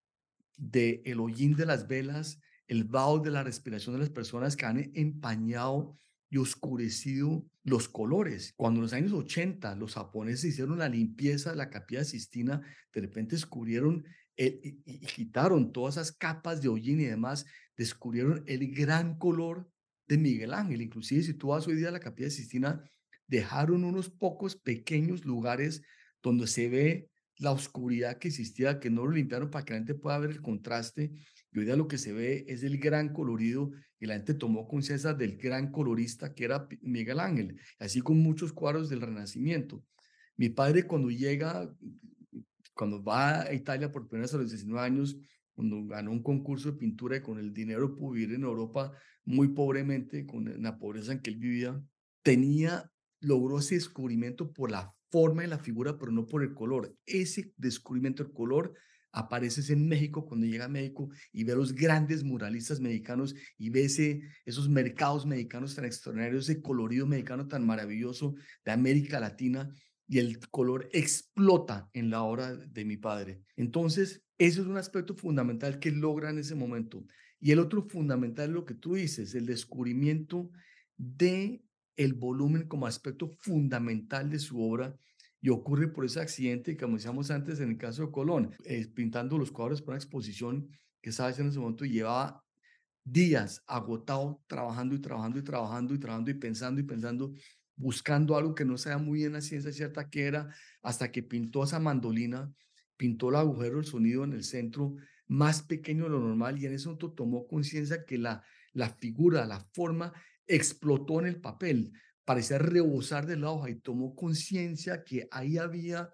de el hollín de las velas, el vaho de la respiración de las personas que han empañado y oscurecido los colores. Cuando en los años 80 los japoneses hicieron la limpieza de la capilla Sistina, de repente descubrieron y, quitaron todas esas capas de hollín y demás, descubrieron el gran color de Miguel Ángel. Inclusive si tú vas hoy día a la capilla Sistina, dejaron unos pocos pequeños lugares donde se ve la oscuridad que existía, que no lo limpiaron para que la gente pueda ver el contraste. Y hoy día lo que se ve es el gran colorido y la gente tomó conciencia del gran colorista que era Miguel Ángel, así con muchos cuadros del Renacimiento. Mi padre cuando llega, cuando va a Italia por primera vez a los 19 años, cuando ganó un concurso de pintura y con el dinero pudo vivir en Europa muy pobremente, con la pobreza en que él vivía, tenía, logró ese descubrimiento por la forma de la figura, pero no por el color. Ese descubrimiento del color apareces en México cuando llega a México y ve a los grandes muralistas mexicanos y ve esos mercados mexicanos tan extraordinarios, ese colorido mexicano tan maravilloso de América Latina y el color explota en la obra de mi padre. Entonces, eso es un aspecto fundamental que logra en ese momento. Y el otro fundamental es lo que tú dices, el descubrimiento de el volumen como aspecto fundamental de su obra y ocurre por ese accidente, como decíamos antes en el caso de Colón, eh, pintando los cuadros para una exposición, que estaba haciendo en ese momento y llevaba días agotado trabajando y trabajando y trabajando y trabajando y pensando y pensando, buscando algo que no sabía muy bien la ciencia cierta que era, hasta que pintó esa mandolina, pintó el agujero del sonido en el centro más pequeño de lo normal y en ese momento tomó conciencia que la, la figura, la forma explotó en el papel, parecía rebosar de la hoja y tomó conciencia que ahí había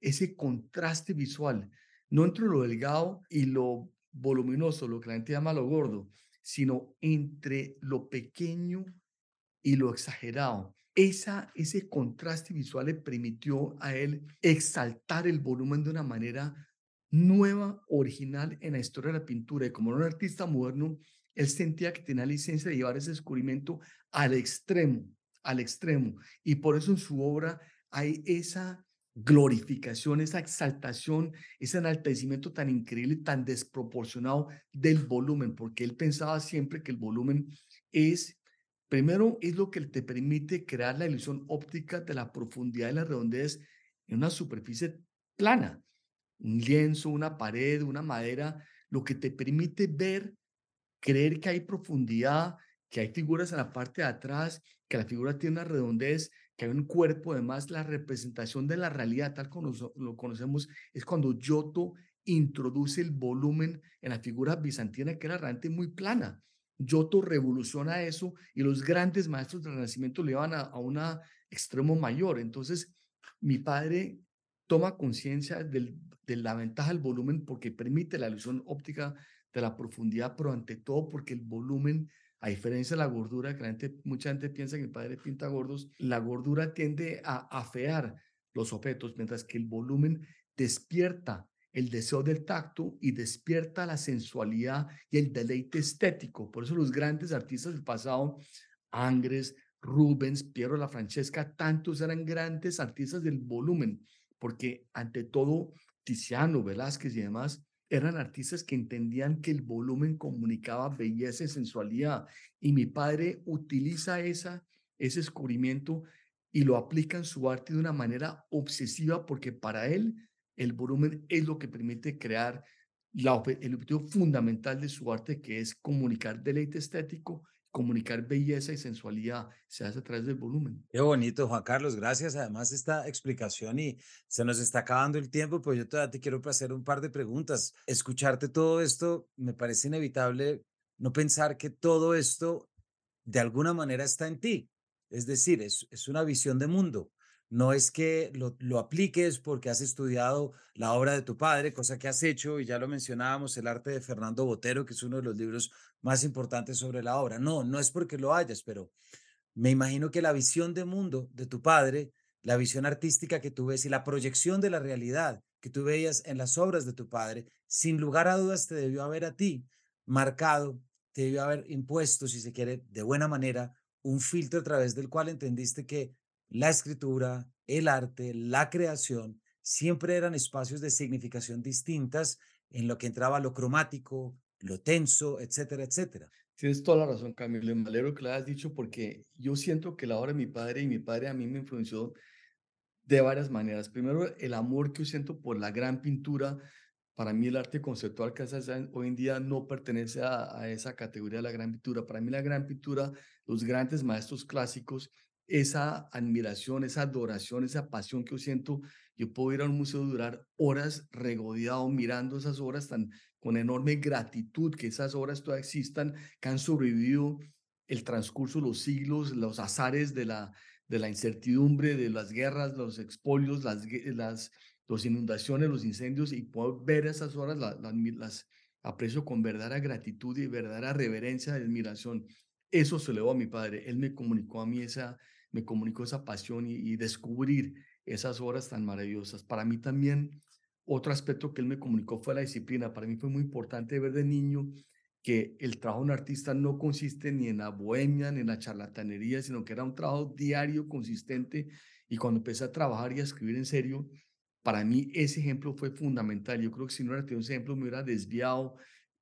ese contraste visual, no entre lo delgado y lo voluminoso, lo que la gente llama lo gordo, sino entre lo pequeño y lo exagerado. Esa, ese contraste visual le permitió a él exaltar el volumen de una manera nueva, original en la historia de la pintura. Y como era un artista moderno, él sentía que tenía licencia de llevar ese descubrimiento al extremo, al extremo. Y por eso en su obra hay esa glorificación, esa exaltación, ese enaltecimiento tan increíble, tan desproporcionado del volumen, porque él pensaba siempre que el volumen es, primero, es lo que te permite crear la ilusión óptica de la profundidad y la redondez en una superficie plana, un lienzo, una pared, una madera, lo que te permite ver, creer que hay profundidad, que hay figuras en la parte de atrás, que la figura tiene una redondez, que hay un cuerpo, además la representación de la realidad tal como lo conocemos es cuando Giotto introduce el volumen en la figura bizantina que era realmente muy plana. Giotto revoluciona eso y los grandes maestros del Renacimiento le van a, a un extremo mayor. Entonces, mi padre toma conciencia de la ventaja del volumen porque permite la ilusión óptica de la profundidad, pero ante todo porque el volumen a diferencia de la gordura, que la gente, mucha gente piensa que el padre pinta gordos, la gordura tiende a afear los objetos, mientras que el volumen despierta el deseo del tacto y despierta la sensualidad y el deleite estético. Por eso los grandes artistas del pasado, Angres, Rubens, Piero la Francesca, tantos eran grandes artistas del volumen, porque ante todo Tiziano, Velázquez y demás eran artistas que entendían que el volumen comunicaba belleza y sensualidad. Y mi padre utiliza esa, ese descubrimiento y lo aplica en su arte de una manera obsesiva porque para él el volumen es lo que permite crear la, el objetivo fundamental de su arte, que es comunicar deleite estético comunicar belleza y sensualidad se hace a través del volumen. Qué bonito, Juan Carlos. Gracias. Además, esta explicación y se nos está acabando el tiempo, pero yo todavía te quiero hacer un par de preguntas. Escucharte todo esto me parece inevitable no pensar que todo esto de alguna manera está en ti. Es decir, es, es una visión de mundo. No es que lo, lo, apliques porque has estudiado la obra de tu padre, cosa que has hecho, y ya lo mencionábamos, el arte de Fernando Botero, que es uno de los libros más importantes sobre la obra. No, no es porque lo hayas, pero me imagino que la visión de mundo de tu padre, la visión artística que tú ves y la proyección de la realidad que tú veías en las obras de tu padre, sin lugar a dudas te debió haber a ti marcado, te debió haber impuesto, si se quiere, de buena manera, un filtro a través del cual entendiste que la escritura, el arte, la creación, siempre eran espacios de significación distintas en lo que entraba lo cromático, lo tenso, etcétera, etcétera. Tienes toda la razón, Camilo. Me alegro que lo hayas dicho porque yo siento que la obra de mi padre y mi padre a mí me influenció de varias maneras. Primero, el amor que yo siento por la gran pintura. Para mí el arte conceptual que hace hoy en día no pertenece a, a esa categoría de la gran pintura. Para mí la gran pintura, los grandes maestros clásicos esa admiración, esa adoración, esa pasión que yo siento. Yo puedo ir a un museo y durar horas regodeado mirando esas obras tan con enorme gratitud que esas obras todavía existan, que han sobrevivido el transcurso de los siglos, los azares de la, de la incertidumbre, de las guerras, los expolios, las, las los inundaciones, los incendios, y puedo ver esas obras, las, las aprecio con verdadera gratitud y verdadera reverencia y admiración. Eso se lo a mi padre. Él me comunicó a mí esa, me comunicó esa pasión y, descubrir esas obras tan maravillosas. Para mí también, otro aspecto que él me comunicó fue la disciplina. Para mí fue muy importante ver de niño que el trabajo de un artista no consiste ni en la bohemia ni en la charlatanería, sino que era un trabajo diario, consistente. Y cuando empecé a trabajar y a escribir en serio, para mí ese ejemplo fue fundamental. Yo creo que si no hubiera tenido ese ejemplo me hubiera desviado,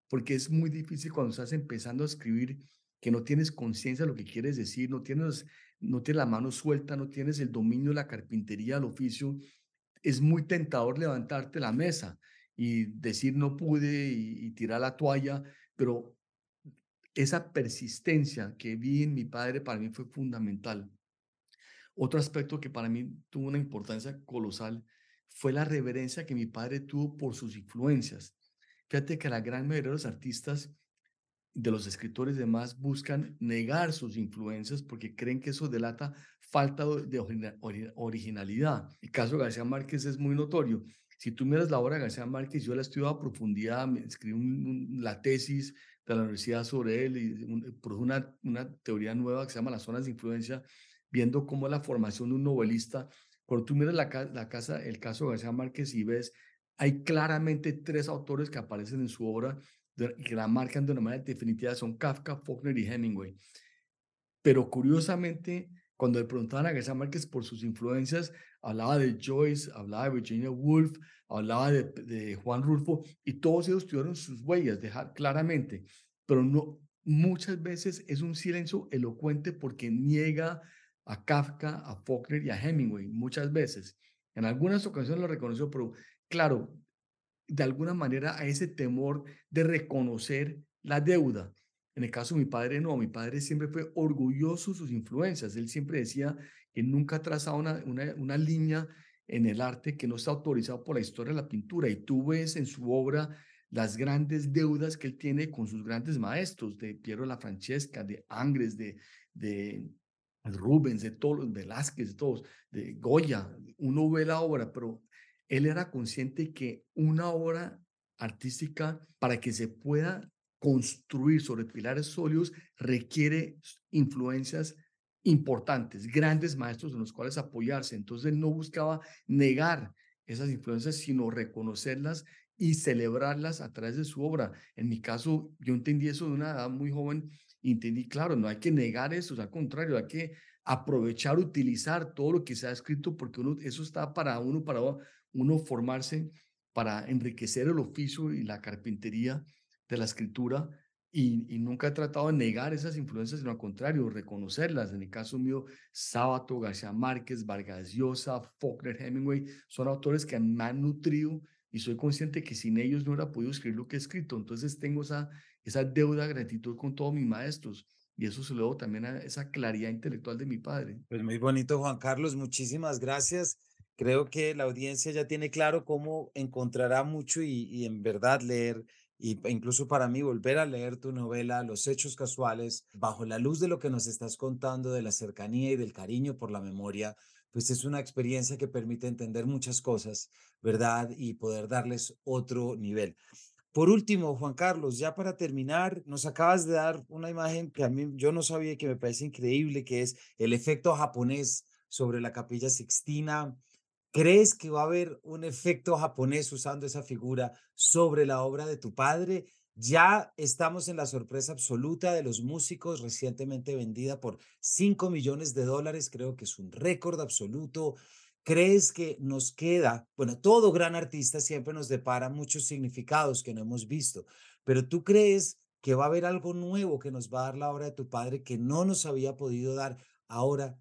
porque es muy difícil cuando estás empezando a escribir que no tienes conciencia de lo que quieres decir, no tienes no tienes la mano suelta, no tienes el dominio de la carpintería, el oficio, es muy tentador levantarte la mesa. y decir no pude y, y tirar la toalla, pero esa persistencia que vi en mi padre para mí fue fundamental. Otro aspecto que para mí tuvo una importancia colosal fue la reverencia que mi padre tuvo por sus influencias. Fíjate que la gran mayoría de los artistas, de los escritores demás, buscan negar sus influencias porque creen que eso delata falta de originalidad. El caso de García Márquez es muy notorio. Si tú miras la obra de García Márquez, yo la estudié a profundidad, escribí la tesis de la universidad sobre él y una, una teoría nueva que se llama las zonas de influencia, viendo cómo la formación de un novelista. Cuando tú miras la, la casa, el caso de García Márquez y ves, hay claramente tres autores que aparecen en su obra que la marcan de una manera definitiva, son Kafka, Faulkner y Hemingway. Pero curiosamente, cuando le preguntaban a García Márquez por sus influencias, hablaba de Joyce, hablaba de Virginia Woolf, hablaba de, de Juan Rulfo, y todos ellos tuvieron sus huellas, dejar claramente, pero no, muchas veces es un silencio elocuente porque niega a Kafka, a Faulkner y a Hemingway, muchas veces. En algunas ocasiones lo reconoció, pero claro, de alguna manera a ese temor de reconocer la deuda. En el caso de mi padre, no, mi padre siempre fue orgulloso de sus influencias. Él siempre decía que nunca ha trazado una, una, una línea en el arte que no está autorizado por la historia de la pintura. Y tú ves en su obra las grandes deudas que él tiene con sus grandes maestros, de Piero la Francesca, de Angres, de, de Rubens, de todos Velázquez, de todos, de Goya. Uno ve la obra, pero él era consciente que una obra artística, para que se pueda construir sobre pilares sólidos, requiere influencias importantes, grandes maestros en los cuales apoyarse. Entonces él no buscaba negar esas influencias, sino reconocerlas y celebrarlas a través de su obra. En mi caso, yo entendí eso de una edad muy joven entendí, claro, no hay que negar eso, al contrario, hay que aprovechar, utilizar todo lo que se ha escrito, porque uno, eso está para uno, para uno formarse, para enriquecer el oficio y la carpintería de la escritura. Y, nunca he tratado de negar esas influencias, sino al contrario, reconocerlas. En el caso mío, Sábato, García Márquez, Vargas Llosa, Faulkner, Hemingway, son autores que me han nutrido y soy consciente que sin ellos no hubiera podido escribir lo que he escrito. Entonces tengo esa, esa deuda de gratitud con todos mis maestros y eso se lo debo también a esa claridad intelectual de mi padre. Pues muy bonito, Juan Carlos, muchísimas gracias. Creo que la audiencia ya tiene claro cómo encontrará mucho y, y en verdad leer y incluso para mí volver a leer tu novela Los Hechos Casuales, bajo la luz de lo que nos estás contando, de la cercanía y del cariño por la memoria, pues es una experiencia que permite entender muchas cosas, ¿verdad? Y poder darles otro nivel. Por último, Juan Carlos, ya para terminar, nos acabas de dar una imagen que a mí yo no sabía que me parece increíble, que es el efecto japonés sobre la capilla sixtina. ¿Crees que va a haber un efecto japonés usando esa figura sobre la obra de tu padre? Ya estamos en la sorpresa absoluta de los músicos, recientemente vendida por 5 millones de dólares, creo que es un récord absoluto. ¿Crees que nos queda, bueno, todo gran artista siempre nos depara muchos significados que no hemos visto, pero tú crees que va a haber algo nuevo que nos va a dar la obra de tu padre que no nos había podido dar ahora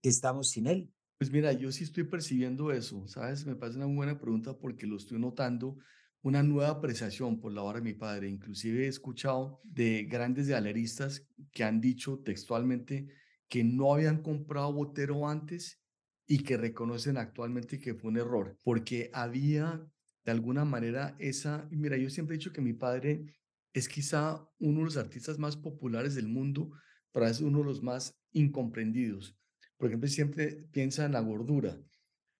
que estamos sin él? Pues mira, yo sí estoy percibiendo eso, ¿sabes? Me parece una buena pregunta porque lo estoy notando una nueva apreciación por la obra de mi padre. Inclusive he escuchado de grandes galeristas que han dicho textualmente que no habían comprado Botero antes y que reconocen actualmente que fue un error, porque había de alguna manera esa, mira, yo siempre he dicho que mi padre es quizá uno de los artistas más populares del mundo, pero es uno de los más incomprendidos. Por ejemplo, siempre piensa en la gordura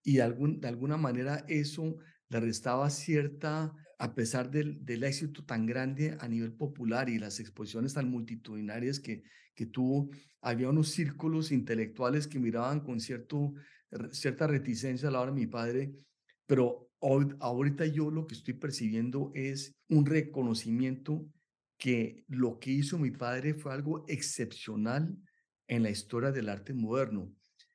y de, algún, de alguna manera eso le restaba cierta, a pesar del, del, éxito tan grande a nivel popular y las exposiciones tan multitudinarias que, que tuvo, había unos círculos intelectuales que miraban con cierto, cierta reticencia a la hora de mi padre, pero ahorita yo lo que estoy percibiendo es un reconocimiento que lo que hizo mi padre fue algo excepcional en la historia del arte moderno,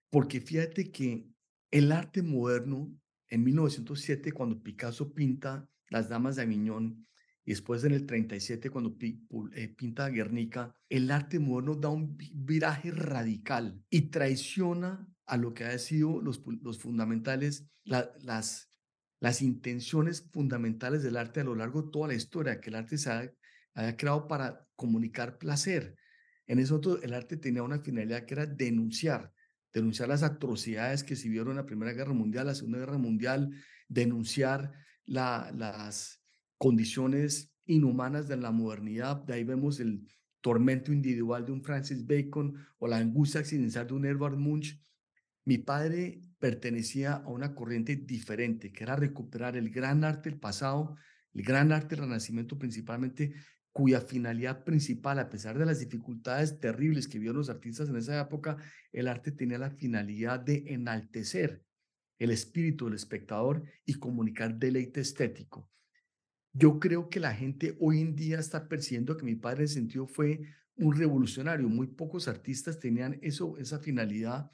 porque fíjate que el arte moderno en 1907, cuando Picasso pinta Las Damas de Aviñón, y después en el 37, cuando eh, pinta Guernica, el arte moderno da un viraje radical y traiciona a lo que ha sido los, los fundamentales, las, las intenciones fundamentales del arte a lo largo de toda la historia, que el arte se ha, creado para comunicar placer. En eso el arte tenía una finalidad que era denunciar, denunciar las atrocidades que se vieron en la Primera Guerra Mundial, la Segunda Guerra Mundial, denunciar las condiciones inhumanas de la modernidad. De ahí vemos el tormento individual de un Francis Bacon o la angustia existencial de un Edward Munch. Mi padre pertenecía a una corriente diferente, que era recuperar el gran arte del pasado, el gran arte del Renacimiento principalmente, cuya finalidad principal, a pesar de las dificultades terribles que vieron los artistas en esa época, el arte tenía la finalidad de enaltecer el espíritu del espectador y comunicar deleite estético. Yo creo que la gente hoy en día está percibiendo que mi padre en sentido fue un revolucionario. Muy pocos artistas tenían eso, esa finalidad.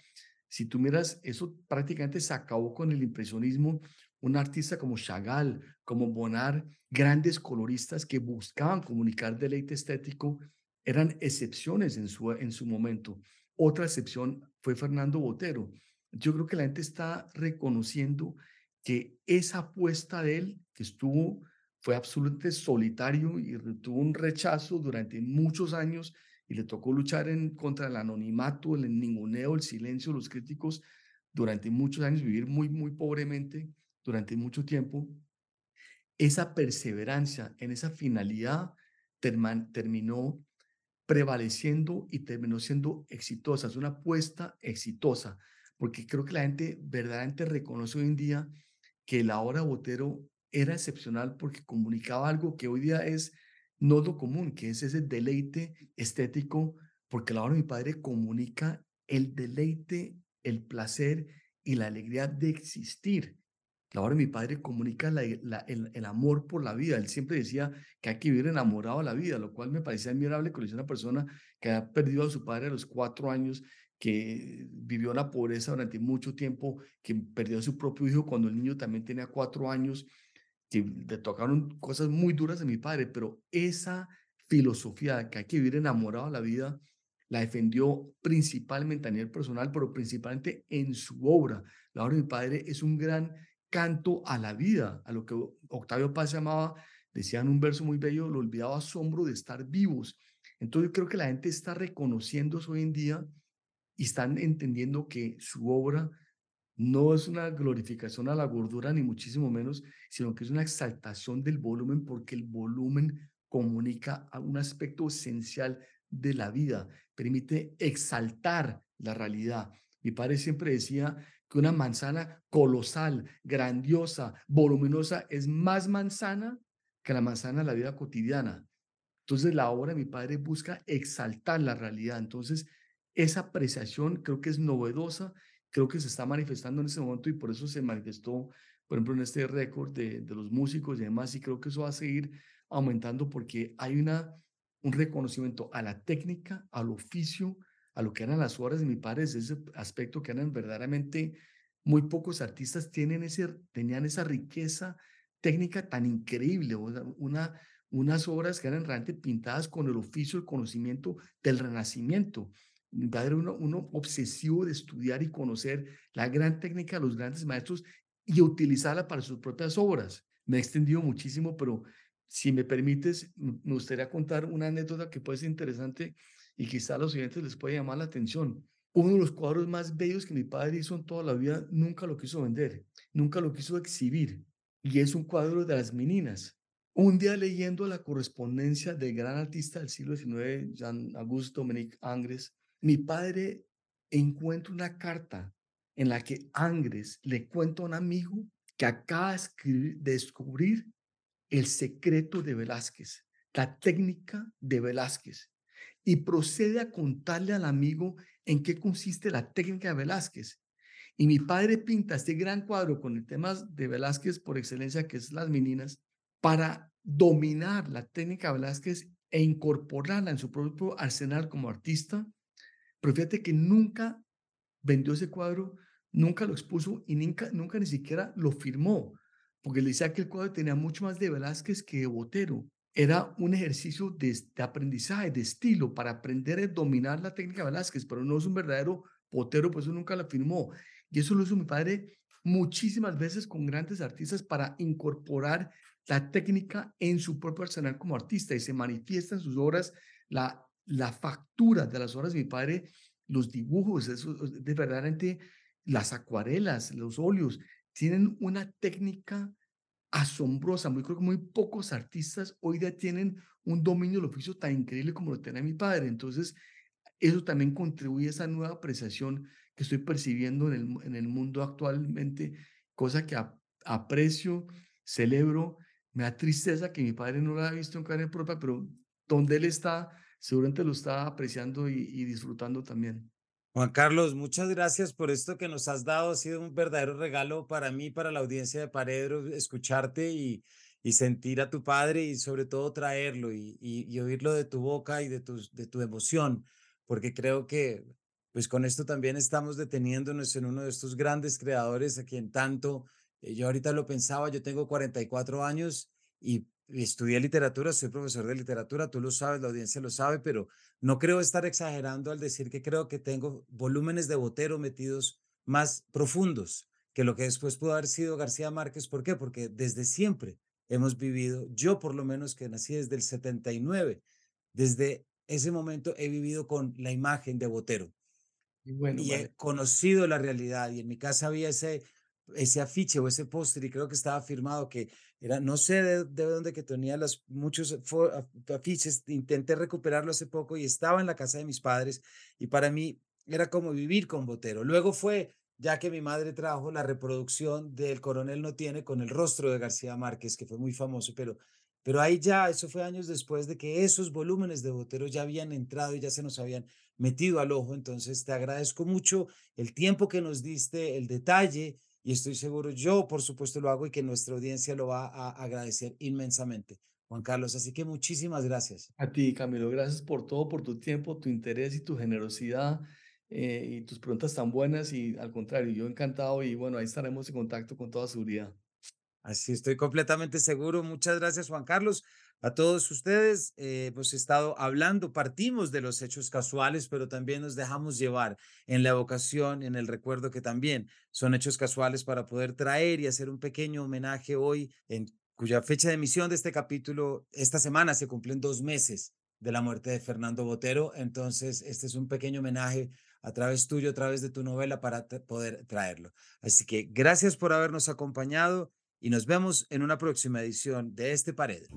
Si tú miras, eso prácticamente se acabó con el impresionismo. Un artista como Chagall, como Bonnard, grandes coloristas que buscaban comunicar deleite estético, eran excepciones en su, en su momento. Otra excepción fue Fernando Botero. Yo creo que la gente está reconociendo que esa apuesta de él, que estuvo fue absolutamente solitario y tuvo un rechazo durante muchos años y le tocó luchar en contra el anonimato, el ninguneo, el silencio, los críticos durante muchos años, vivir muy, muy pobremente durante mucho tiempo. Esa perseverancia en esa finalidad terminó prevaleciendo y terminó siendo exitosa. Es una apuesta exitosa, porque creo que la gente verdaderamente reconoce hoy en día que la obra Botero era excepcional porque comunicaba algo que hoy día es no lo común, que es ese deleite estético, porque la obra de mi padre comunica el deleite, el placer y la alegría de existir. La de mi padre comunica el, amor por la vida. Él siempre decía que hay que vivir enamorado de la vida, lo cual me parecía admirable con una persona que ha perdido a su padre a los cuatro años, que vivió la pobreza durante mucho tiempo, que perdió a su propio hijo cuando el niño también tenía cuatro años, que le tocaron cosas muy duras de mi padre, pero esa filosofía de que hay que vivir enamorado de la vida, la defendió principalmente a nivel personal, pero principalmente en su obra. La obra de mi padre es un gran canto a la vida, a lo que Octavio Paz llamaba, decía en un verso muy bello, lo olvidado asombro de estar vivos. Entonces yo creo que la gente está reconociendo eso hoy en día y están entendiendo que su obra no es una glorificación a la gordura, ni muchísimo menos, sino que es una exaltación del volumen, porque el volumen comunica a un aspecto esencial de la vida, permite exaltar la realidad. Mi padre siempre decía que una manzana colosal, grandiosa, voluminosa, es más manzana que la manzana de la vida cotidiana. Entonces la obra de mi padre busca exaltar la realidad. Entonces esa apreciación creo que es novedosa creo que se está manifestando en ese momento y por eso se manifestó, por ejemplo, en este récord de, los músicos y demás, y creo que eso va a seguir aumentando porque hay una, un reconocimiento a la técnica, al oficio, a lo que eran las obras de mi padre, ese aspecto que eran verdaderamente muy pocos artistas tienen ese, tenían esa riqueza técnica tan increíble, una, unas obras que eran realmente pintadas con el oficio, el conocimiento del renacimiento. Mi padre uno, uno obsesivo de estudiar y conocer la gran técnica de los grandes maestros y utilizarla para sus propias obras. Me he extendido muchísimo, pero si me permites, me gustaría contar una anécdota que puede ser interesante y quizá a los siguientes les puede llamar la atención. Uno de los cuadros más bellos que mi padre hizo en toda la vida, nunca lo quiso vender, nunca lo quiso exhibir, y es un cuadro de las meninas. Un día leyendo la correspondencia del gran artista del siglo XIX, Jean Auguste Dominique Angres, mi padre encuentra una carta en la que Angres le cuenta a un amigo que acaba de descubrir el secreto de Velázquez, la técnica de Velázquez, y procede a contarle al amigo en qué consiste la técnica de Velázquez. Y mi padre pinta este gran cuadro con el tema de Velázquez por excelencia, que es Las Meninas, para dominar la técnica de Velázquez e incorporarla en su propio arsenal como artista pero fíjate que nunca vendió ese cuadro, nunca lo expuso y nunca, nunca ni siquiera lo firmó, porque le decía que el cuadro tenía mucho más de Velázquez que de Botero. Era un ejercicio de, aprendizaje, de estilo, para aprender a dominar la técnica de Velázquez, pero no es un verdadero Botero, pues eso nunca la firmó. Y eso lo hizo mi padre muchísimas veces con grandes artistas para incorporar la técnica en su propio arsenal como artista y se manifiesta en sus obras la, la factura de las obras de mi padre, los dibujos, eso, de verdaderamente las acuarelas, los óleos, tienen una técnica asombrosa. Muy, creo que muy pocos artistas hoy día tienen un dominio del oficio tan increíble como lo tenía mi padre. Entonces, eso también contribuye a esa nueva apreciación que estoy percibiendo en el, en el mundo actualmente, cosa que aprecio, celebro. Me da tristeza que mi padre no lo haya visto en carne propia, pero donde él está, seguramente lo está apreciando y, y disfrutando también. Juan Carlos, muchas gracias por esto que nos has dado. Ha sido un verdadero regalo para mí, para la audiencia de Paredro, escucharte y, y sentir a tu padre y sobre todo traerlo y, y, oírlo de tu boca y de tu, de tu emoción, porque creo que pues con esto también estamos deteniéndonos en uno de estos grandes creadores a quien tanto, eh, yo ahorita lo pensaba, yo tengo 44 años y estudié literatura, soy profesor de literatura, tú lo sabes, la audiencia lo sabe, pero no creo estar exagerando al decir que creo que tengo volúmenes de Botero metidos más profundos que lo que después pudo haber sido García Márquez. ¿Por qué? Porque desde siempre hemos vivido, yo por lo menos que nací desde el 79, desde ese momento he vivido con la imagen de Botero. Y bueno, y vale. he conocido la realidad y en mi casa había ese ese afiche o ese póster y creo que estaba firmado que era, no sé de, de dónde que tenía los muchos afiches, intenté recuperarlo hace poco y estaba en la casa de mis padres y para mí era como vivir con Botero. Luego fue, ya que mi madre trajo la reproducción del Coronel No Tiene con el rostro de García Márquez, que fue muy famoso, pero, pero ahí ya, eso fue años después de que esos volúmenes de Botero ya habían entrado y ya se nos habían metido al ojo. Entonces te agradezco mucho el tiempo que nos diste, el detalle y estoy seguro, yo por supuesto lo hago y que nuestra audiencia lo va a agradecer inmensamente. Juan Carlos, así que muchísimas gracias. A ti, Camilo, gracias por todo, por tu tiempo, tu interés y tu generosidad eh, y tus preguntas tan buenas y al contrario, yo encantado y bueno, ahí estaremos en contacto con toda seguridad. Así estoy completamente seguro. Muchas gracias, Juan Carlos. A todos ustedes, eh, hemos estado hablando, partimos de los hechos casuales, pero también nos dejamos llevar en la evocación, en el recuerdo que también son hechos casuales para poder traer y hacer un pequeño homenaje hoy, en cuya fecha de emisión de este capítulo, esta semana se cumplen dos meses de la muerte de Fernando Botero. Entonces, este es un pequeño homenaje a través tuyo, a través de tu novela para poder traerlo. Así que gracias por habernos acompañado y nos vemos en una próxima edición de este Paredro.